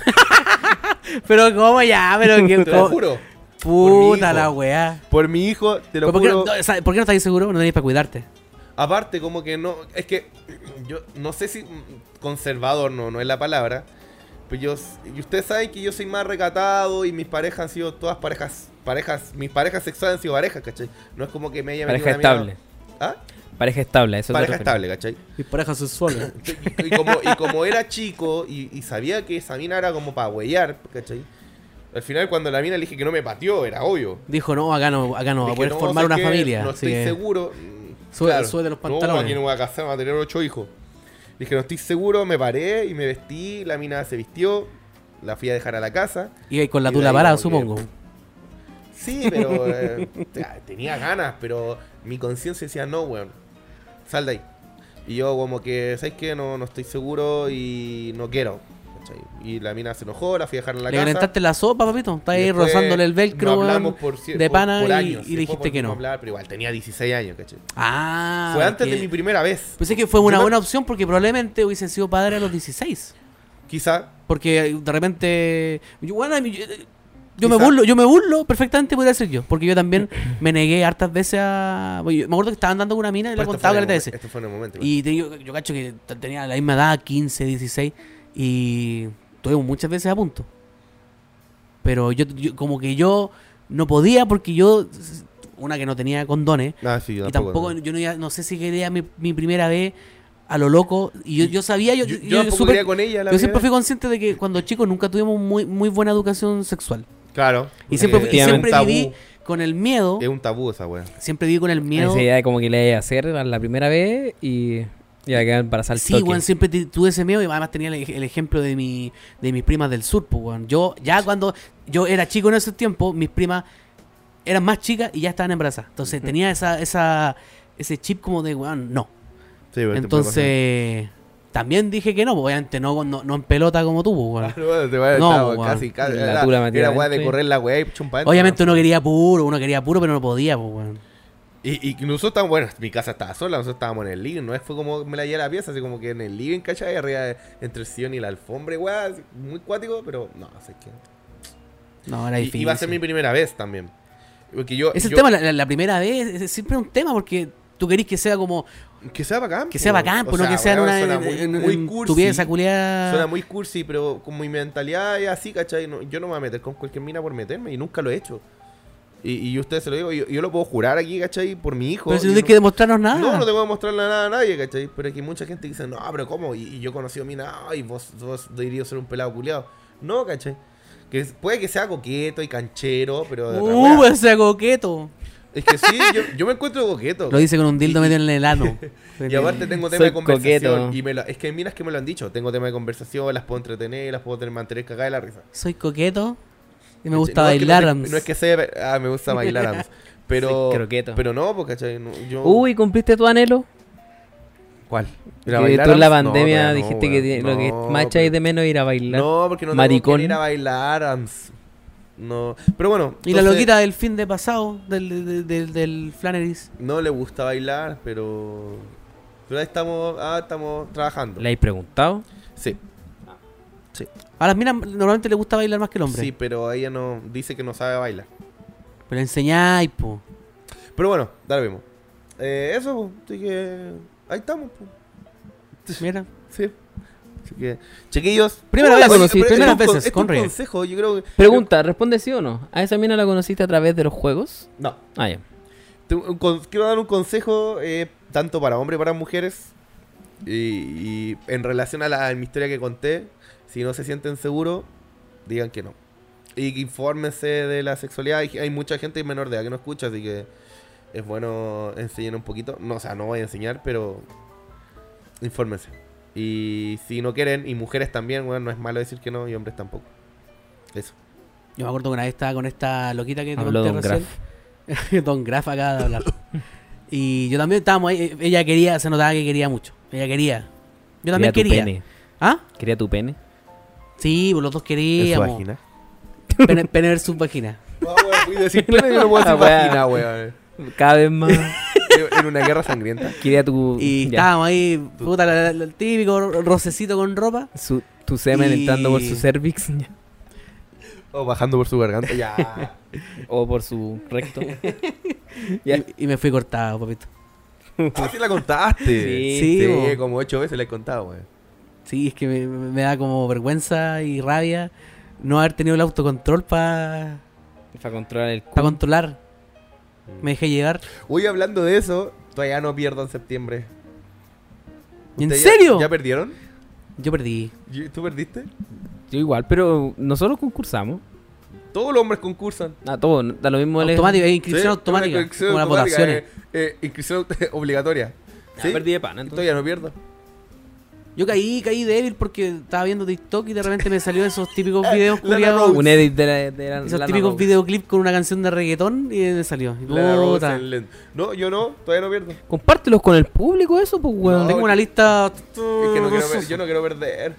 Pero cómo ya, pero que Te lo juro. Puta la weá. Por mi hijo, te lo ¿Por qué, juro. no, ¿sabes por qué no estás seguro? No tenéis para cuidarte. Aparte, como que no. Es que. Yo no sé si. Conservador no, no es la palabra. Pero yo. Y ustedes saben que yo soy más recatado y mis parejas han sido todas parejas. Parejas. Mis parejas sexuales han sido parejas, ¿cachai? No es como que me haya Pareja estable. ¿Ah? Pareja estable, eso Pareja estable, ¿cachai? Mis parejas sexuales. Y, y como, y como era chico y, y sabía que esa mina era como para huellar, ¿cachai? Al final, cuando la mina le dije que no me pateó, era obvio. Dijo, no, acá no, acá no va a poder no, formar una familia. No estoy que- seguro. Sube- sube de los No, pantalones. aquí no voy a casar, voy a tener ocho hijos. Dije, no estoy seguro, me paré y me vestí. La mina se vistió, la fui a dejar a la casa. Y con la Y tula parada, supongo. Sí, pero eh, tenía ganas, pero mi conciencia decía, no, weón, sal de ahí. Y yo como que, ¿sabes qué? No, no estoy seguro y no quiero. ¿cachai? Y la mina se enojó, la fui a dejar en la ¿Le casa. calentaste la sopa, papito? Está ahí rozándole el velcro, no hablamos por de pana por años. y, le dijiste que no. hablar, pero igual tenía 16 años, ¿cachai? Ah, Fue antes porque- de mi primera vez. Pensé que fue una Yo me- buena opción porque probablemente hubiese sido padre a los 16. Quizá. Porque de repente. Yo, bueno, yo, yo me burlo, yo me burlo, perfectamente podría ser yo. Porque yo también me negué hartas veces a. yo me acuerdo que estaba andando con una mina y le contaba que ese. Esto fue en el momento. Y te digo, yo cacho que tenía la misma edad, 15, 16. Y tuvimos muchas veces a punto. Pero yo, yo- como que yo no podía porque yo. Una que no tenía condones. Ah, sí, yo Y tampoco, no. yo no, iba- no sé si quería mi, mi primera vez a lo loco. Y yo, yo sabía, yo, Yo, yo, yo con ella. La yo siempre fui consciente de que cuando chicos nunca tuvimos muy, muy buena educación sexual. Claro. Y siempre, y tabú. viví con el miedo. Es un tabú esa wea. Siempre viví con el miedo. Esa idea de como que le iba a hacer la primera vez y iba a quedar al Sí, weón, siempre tuve ese miedo y además tenía el, el ejemplo de mi de mis primas del sur, pues, weón. Yo, ya cuando yo era chico en ese tiempo, mis primas eran más chicas y ya estaban embarazadas. Entonces tenía esa, esa, ese chip como de, weón, no. Sí, puede Entonces, también dije que no, pues, obviamente no, no, no en pelota como tú, pues, weón. No, te va a No, weón. casi, casi. La Era, metida era weá de correr la weá y chumpa Obviamente uno quería puro, uno quería puro, pero no podía, pues, weón. Y, y nosotros estábamos, bueno, mi casa estaba sola, nosotros estábamos en el living, no es fue como me la llevé a la pieza, así como que en el living, ¿cachai? Arriba de- entre el sillón y la alfombra, weá, así, muy cuático, pero no, sé qué. No, era Y difícil. iba a ser mi primera vez también. Porque yo. Es el yo- tema, la, la- la primera vez, es, es siempre un tema porque tú querís que sea como, Que sea bacán. que sea bacán, pues no que sea una, muy, en- muy en cursi. tu pieza culiada. Suena muy cursi, pero con mi mentalidad es así, ¿cachai? No- yo no me voy a meter con cualquier mina por meterme y nunca lo he hecho. Y, y ustedes se lo digo, yo, yo lo puedo jurar aquí, ¿cachai? Por mi hijo. Pero si no tienes que demostrarnos nada. No, no tengo que mostrarle nada a nadie, ¿cachai? Pero que mucha gente dice, no, pero ¿cómo? Y, y yo conocí a mina, y vos, vos deberías ser un pelado culiado. No, ¿cachai? Que puede que sea coqueto y canchero, pero. de otra Uh, wea. ese coqueto. Es que sí, yo, yo me encuentro coqueto. Lo dice con un dildo Y- metido en el ano. Y aparte tengo tema Soy de conversación. coqueto. Y me lo- es que hay minas que me lo han dicho. Tengo tema de conversación, las puedo entretener, las puedo tener, mantener cagadas de la risa. Soy coqueto y me gusta No, es que bailar. No, es, no es que sea. Ah, me gusta bailar. Pero. Pero no, porque. No, yo, Uy, ¿cumpliste tu anhelo? ¿Cuál? Que tú en la pandemia dijiste que lo que más echáis de menos ir a bailar. No, porque no Maricón. tengo que ir a bailar. Rams. No. Pero bueno. Y la loquita del fin de pasado, del, del, del, del Flannery's. No le gusta bailar, pero. Pero ahí estamos, ah, estamos trabajando. ¿Le habéis preguntado? Sí, A las minas normalmente le gusta bailar más que el hombre. sí, pero ella no dice que no sabe bailar. Pero enseñáis, po. Pero bueno, dale vemos. Eh, eso, po, así que ahí estamos. po. Mira. Sí. Así que, chiquillos. Primera vez, oye, conocí, primeras esto es un- veces, es un consejo, yo creo que. Pregunta, responde sí o no. ¿A esa mina la conociste a través de los juegos? No. Ah, ya. Te- un con- quiero dar un consejo eh, tanto para hombres y para mujeres. Y, y en relación a la a mi historia que conté, si no se sienten seguros, digan que no. Y que infórmense de la sexualidad. Hay, hay mucha gente menor de edad que no escucha, así que es bueno enseñar un poquito. No, o sea, no voy a enseñar, pero infórmense. Y si no quieren, y mujeres también, bueno, no es malo decir que no, y hombres tampoco. Eso. Yo me acuerdo que una vez estaba con esta loquita que te Habló conté Don recién. Don Graf acaba de hablar. y yo también estábamos ahí. Ella quería, se notaba que quería mucho. Ella quería. Yo también tu quería. pene. ¿Ah? Quería tu pene. Sí, pues los dos En su queríamos. vagina. Pene, pene versus vagina. No, weón, fui a decir pene, yo no puedo decir Ah, vagina, weón. Cada vez más. En una guerra sangrienta. Quería tu. Y ya. estábamos ahí, puta, la- la- el típico rocecito con ropa. Su- tu semen Y- entrando por su cervix. ya. O bajando por su garganta. Ya. O por su recto. Ya. Y, y me fui cortado, papito. Ah, sí la contaste. Sí. Sí, Sí, bo. como ocho veces la he contado, weón. Sí, es que me, me da como vergüenza y rabia no haber tenido el autocontrol para Para controlar el culo. controlar. Me dejé llegar. Hoy hablando de eso, todavía no pierdo en septiembre. ¿En ¿Ustedes ya- serio? ¿Ya perdieron? Yo perdí. ¿Y- ¿Tú perdiste? Yo igual, pero nosotros concursamos. Todos los hombres concursan. A todo, da lo mismo Automático, es inscripción Sí, automática. una inscripción como las automática, votaciones. eh, eh, inscripción obligatoria. Ya, ¿Sí? perdí de pana, entonces. Todavía no pierdo. Yo caí, caí débil porque estaba viendo TikTok y de repente me salió esos típicos videos. Rhodes. Un edit de la, de la Esos Lana típicos videoclips con una canción de reggaetón y me salió. Y. No, yo no, todavía no pierdo. Compártelos con el público, eso, pues, weón. No, Tengo una lista. Es que no quiero, ver- yo no quiero perder.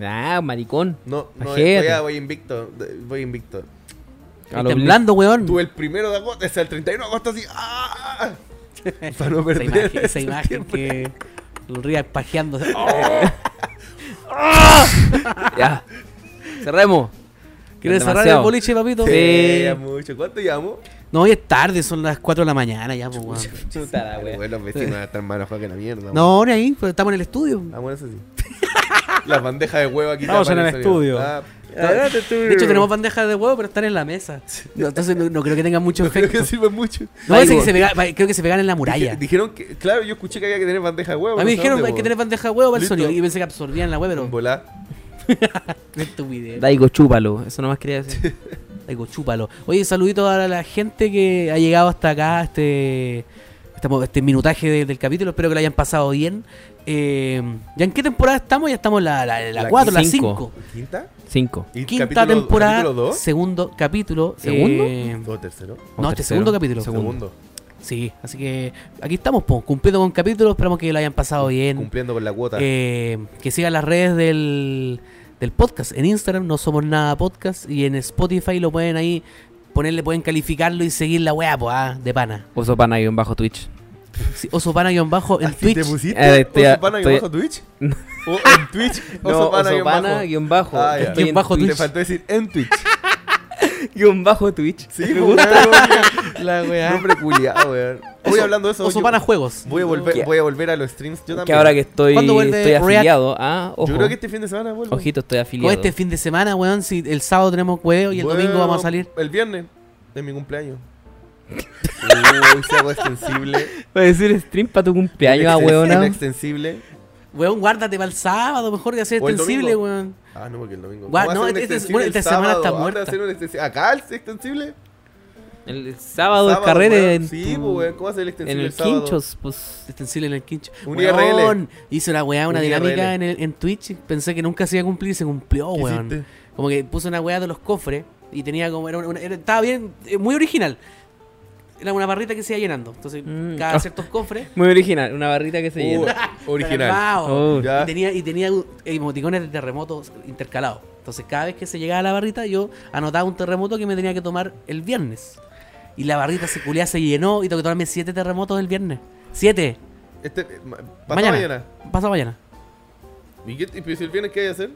Ah, maricón. No, no, todavía voy invicto. Voy invicto. A lo temblando, weón. Tuve el primero de agosto, hasta el 31 de agosto así. ¡ah! Para no Esa perder. imagen, esa en imagen que. El Rías pajeando. Ya. Cerremos. ¿Quieres cerrar el boliche, papito? Sí, ya mucho. ¿Cuánto llamo? No, hoy es tarde, son las 4 de la mañana ya, pues, weón. Chuta la. Bueno, los vecinos van a estar más que la mierda. No, ni ahí, pues estamos en el estudio. Ah, bueno, eso sí. Las bandejas de huevo aquí. Estamos en el estudio. Ah, De hecho, tenemos bandejas de huevo, pero están en la mesa. No, entonces no, no creo que tengan mucho no creo efecto. que sirve mucho. No, parece Digo, que se pega- creo que se pegan en la muralla. dije- Dijeron que, claro, yo escuché que había que tener bandeja de huevo. A mí sé dijeron dónde, hay que tener bandeja de huevo para el sonido. Y pensé que absorbían la huevo, pero. Volá. Qué estupidez. Daigo, chúpalo. Eso nomás quería decir. Digo, chúpalo. Oye, saludito a la gente que ha llegado hasta acá, este, estamos, este minutaje de- del capítulo. Espero que lo hayan pasado bien. Eh, ¿Ya en qué temporada estamos? Ya estamos en la, la, la La 4, la cinco. 5. ¿Quinta? Cinco. ¿Y Quinta capítulo- temporada, capítulo dos? segundo capítulo. ¿Segundo? eh, ¿O tercero? ¿O no, este segundo capítulo. Segundo. Segundo. Sí, así que aquí estamos, po, cumpliendo con capítulos. Esperamos que lo hayan pasado bien. Cumpliendo con la cuota. Eh, que sigan las redes del, del podcast. En Instagram no somos nada podcast. Y en Spotify lo pueden ahí ponerle, pueden calificarlo y seguir la weá, pues, ah, de pana. Oso pana y un bajo Twitch. Sí, oso pana guion bajo en ¿Así Twitch. ¿Te pusiste? Eh, estoy- ¿Oso pana estoy- bajo Twitch? ¿O en Twitch? No, pana oso guion pana bajo. guion bajo. Ah, en bajo Le Twitch. faltó decir en Twitch. Guión bajo Twitch. Sí, me gusta. La weá. Nombre culiado, weón. Voy hablando de eso. Oso yo- pana juegos. Voy a volver, ¿Qué? voy a volver a los streams yo también. Que ahora que estoy, ¿Cuándo vuelve estoy afiliado. Ah, ojo. Yo creo que este fin de semana vuelvo. Ojito, estoy afiliado. este fin de semana, weón, si el sábado tenemos huevo y el domingo Bueno, vamos a salir. El viernes. Es mi cumpleaños. Uy, se hago extensible. Va a decir stream para tu cumpleaños, ah, El weona. extensible. Weón, guárdate para el sábado, mejor de hacer O el extensible, weón. Ah, no, porque el domingo. Gua- ¿Cómo va a no, este- este- bueno, el esta semana está ¿Dónde va a muerta. un extensible? ¿Acá el extensible? El sábado, el carrete weón. en, Sí, tu- pues, weón. ¿Cómo ser el en extensible el el sábado? Quinchos, pues. Extensible en el quincho. Un Weón, IRL. Hice una weá, una Un dinámica en, el- en Twitch. Pensé que nunca se iba a cumplir y se cumplió, ¿Qué weón. hiciste? Como que puse una weá de los cofres y tenía como. Era una- era- estaba bien, eh, muy original. Era una barrita que se iba llenando. Entonces, Mm. cada ciertos cofres. Muy original, una barrita que se Uh, llena. original. Armado. Oh. Y tenía, y tenía emoticones de terremotos intercalados. Entonces, cada vez que se llegaba a la barrita, yo anotaba un terremoto que me tenía que tomar el viernes. Y la barrita se culea, se llenó y tengo que tomarme siete terremotos el viernes. Siete. Este, eh, ma- pasado Mañana. mañana. Pasado mañana. ¿Y qué, y si el viernes qué hay que hacer?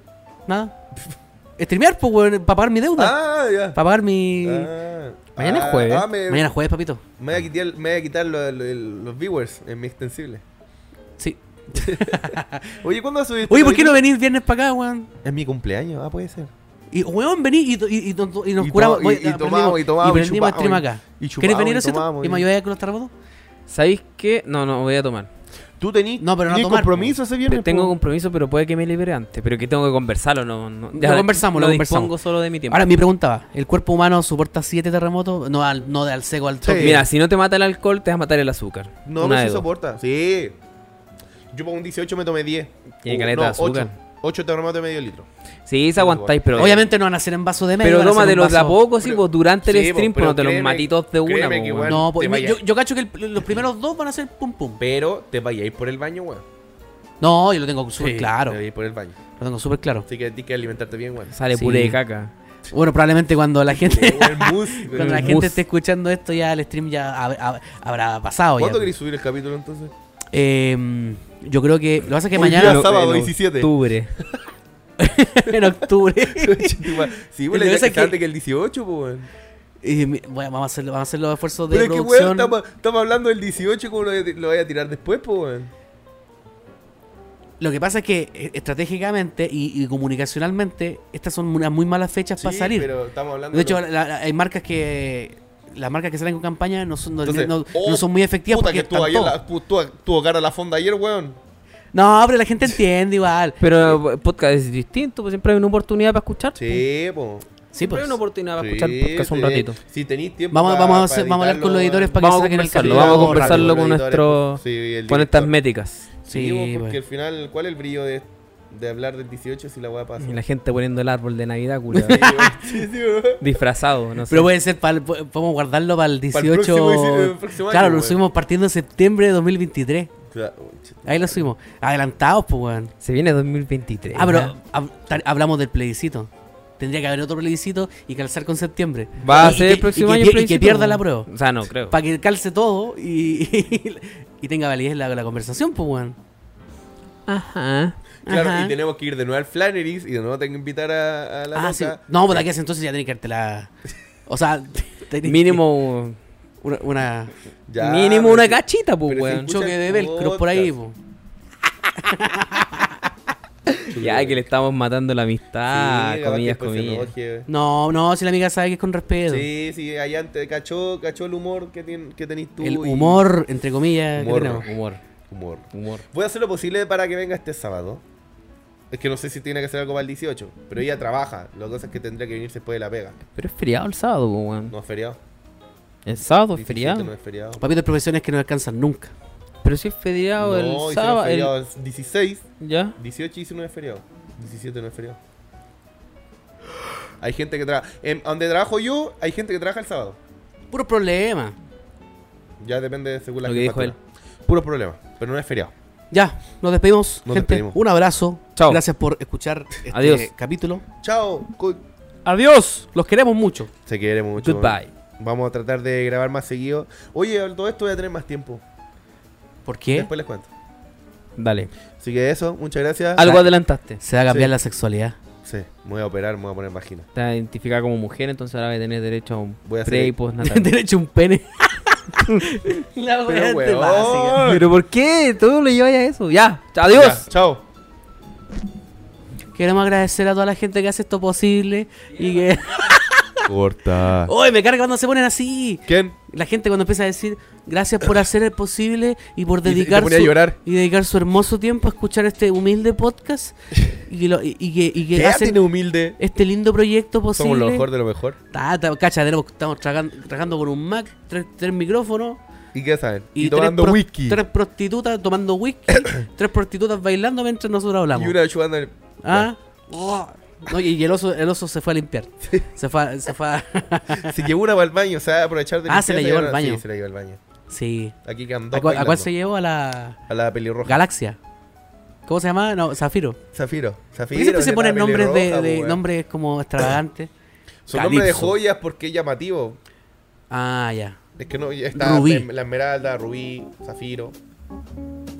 Nada. Streamear, pues, weón, para pagar mi deuda. Ah, ya. Para pagar mi. Ah. Mañana es Ah, jueves. Ah, me, Mañana jueves, papito. me voy a quitar, me voy a quitar lo- lo- los viewers en mi extensible. Sí. Oye, ¿cuándo vas a subir Oye, ¿por qué no venís viernes para acá, weón? Es mi cumpleaños, ah, puede ser. Y, weón, vení y, y, y, y nos Y curamos. y- y tomamos, y tomamos, y prendimos chupamos, stream y- acá. y chupamos, ¿Quieres venir, y Osito? tomamos, ¿Y me ayudáis con los terremotos? ¿Sabéis qué? No, no, voy a tomar. Tú tenís No, pero no tomar, compromiso ese viernes. Tengo po? compromiso, pero puede que me libere antes. Pero que tengo que conversarlo, no. no Lo conversamos, no lo dispongo solo de mi tiempo. Ahora, mi pregunta va: ¿el cuerpo humano soporta siete terremotos? No, al, no de al seco al toque. Mira, si no te mata el alcohol, te va a matar el azúcar. No, sí dos. soporta. Sí. Yo para un 18 me tomé 10. Tiene Uh, caleta de azúcar. 8 terremotos de medio litro. Sí, se aguantáis, pero. Obviamente no van a ser en vaso de medio. Pero van a ser en tómatelos de a poco, sí, Pero- pues durante el sí, stream, pues, pero no te los matitos de una, pues, igual- No, pues, yo, yo cacho que el- los primeros dos van a ser pum pum. Pero te ir por el baño, weón. No, yo lo tengo súper Sí, claro. Te ir por el baño. Lo tengo súper claro. Así que tienes que alimentarte bien, weón. Sale Sí. puré de caca. Bueno, probablemente cuando la gente. Cuando la gente bus. esté escuchando esto, ya el stream ya hab- hab- habrá pasado. ¿Cuándo ya. querés subir el capítulo entonces? Eh, yo creo que. Lo que pasa es que Hoy mañana. día sábado en 17. Octubre. en octubre. sí, Lo pues es que que- que el 18, pues, weón. eh, bueno, vamos, a hacer, vamos a hacer los esfuerzos de Pero es que, weón, estamos, hablando del 18, ¿cómo lo, voy a- lo voy a tirar después, pues, weón? Lo que pasa es que eh, estratégicamente y, y comunicacionalmente, estas son unas muy malas fechas para salir. pero estamos hablando De hecho, de- la- la- hay marcas que. Las marcas que salen con campaña no son, no, Entonces, no- oh, no son muy efectivas Puta porque que están ayer, la, tuvo, tuvo cara a la fonda ayer, weón. No, pero la gente entiende igual. Pero el podcast es distinto, pues siempre hay una oportunidad para escuchar. Sí, po. Sí, Siempre pues. hay una oportunidad para Sí, escuchar podcast un ratito. Si tenéis tiempo. Vamos, vamos, a vamos a hablar con los editores para Vamos que saquen el conversarlo, capítulo. vamos a conversarlo con nuestro- editores, sí, el Con estas métricas. Sí, Sí, po, pues. porque al final, ¿cuál es el brillo de, de hablar del 18 si la weá pasa? Y la gente poniendo el árbol de Navidad. Sí. Sí, weón. Disfrazado, no sé. Pero puede ser, para, podemos guardarlo para el Para 18. el próximo dieci- el próximo claro, lo subimos partiendo en septiembre de 2023. Claro. Ahí lo subimos. Adelantados, pues, weón. Se viene 2023. Ah, pero tar- hablamos del plebiscito. Tendría que haber otro plebiscito y calzar con septiembre. Va a Y- ser que- el próximo y que año pier- el Y que plebiscito, pierda la prueba. O sea, no, creo. Para que calce todo y, y tenga validez la, la conversación, pues, weón. Ajá. Claro, Ajá. y tenemos que ir de nuevo al Flannery's y de nuevo tengo que invitar a, a la Ah, sí. No, pues de aquí a ese entonces ya tenés que darte la. O sea, tenés que- Mínimo. Una, una- Ya, mínimo pero una si- cachita, pues, pero si weón. un escucha choque el de velcro por ahí, podcast. pues. Ya que le estamos matando la amistad, Sí, capaz que comillas, después se comillas. enoje. No, no, si la amiga sabe que es con respeto. Sí, sí, allá antes cachó, cachó el humor que, tien- que tenés tú. El y- humor, entre comillas, que Humor. tenemos. Humor, Humor. humor. Voy a hacer lo posible para que venga este sábado. Es que no sé si tiene que ser algo para el 18, pero ella trabaja. Lo que pasa es que tendría que venirse después de la pega. Pero es feriado el sábado, weón. No es feriado. El sábado es 17 feriado. no es feriado. Papito, hay profesiones que no alcanzan nunca. Pero si es feriado No, el 19 sábado. es el- feriado, es 16, ¿Ya? 18 y 19 es feriado. 17 no es feriado. Hay gente que trabaja. Donde trabajo yo, hay gente que trabaja el sábado. Puro problema. Ya depende según la Lo que dijo jefatura. Puro problema, pero no es feriado. Ya, nos despedimos, Nos gente. despedimos. Un abrazo. Chao. Gracias por escuchar este Adiós. capítulo. Chao. Adiós. Los queremos mucho. Se quiere mucho. Goodbye. Vamos a tratar de grabar más seguido. Oye, todo esto voy a tener más tiempo. ¿Por qué? Después les cuento. Dale. Así que eso, muchas gracias. Algo adelantaste. Se va a cambiar Sí. la sexualidad. Sí, me voy a operar, me voy a poner vagina. Te identificada como mujer, entonces ahora voy a tener derecho a un Voy a pre hacer- y postnatal. Derecho a un pene. la Pero, wea weón. básica. ¿Pero por qué? Todo lo lleváis a eso. Ya. Adiós. Ya, chao. Queremos agradecer a toda la gente que hace esto posible y que... Corta. ¡Uy, me carga cuando se ponen así! ¿Quién? La gente cuando empieza a decir gracias por hacer el posible y por Y te- y te dedicar a su, llorar. y dedicar su hermoso tiempo a escuchar este humilde podcast y que, lo- y- y que, y que ¿Qué hacen tiene humilde? este lindo proyecto posible. Somos lo mejor de lo mejor. Ta, ta, cacha, tenemos- estamos tragando con un Mac, tres, tres micrófonos ¿Y qué saben? y, Y, tomando tres, whisky. tres prostitutas tomando whisky, tres prostitutas bailando mientras nosotros hablamos. Y una chupando el... ¿Ah? Oh. No, y el oso, el oso se fue a limpiar. Se fue, a- se fue a- Se llevó una para el baño, o sea, aprovechar de Ah, se la llevó al baño. Sí, se la llevó al baño. Sí. Aquí quedan ¿A cuál, a cuál bailando. se llevó? A la A la pelirroja. Galaxia. ¿Cómo se llama? No, Zafiro. Zafiro. ¿Por Zafiro. qué siempre se ponen nombres de, weón. nombres como extravagantes? Son nombres de joyas porque es llamativo. Ah, ya. Es que no, está Rubí. em- la esmeralda, rubí, zafiro.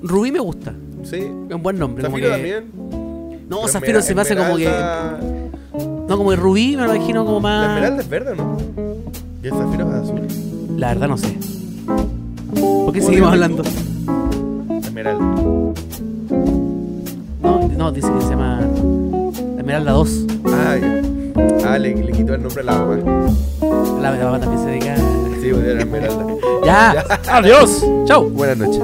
Rubí me gusta. Sí. Es un buen nombre. como Zafiro que- también. No, La Zafiro se me hace como que. No, como que Rubí me lo imagino como La más. esmeralda es verde, ¿no? Y el zafiro es azul. La verdad no sé. ¿Por qué ¿Cómo seguimos se hablando? Esmeralda. No, no, dice que se llama. Esmeralda 2. Ah, ya. ah le, le quitó el nombre a la mamá. La, la mamá también se dedica. Sí, era esmeralda. Ya. Adiós. Chau. Buenas noches.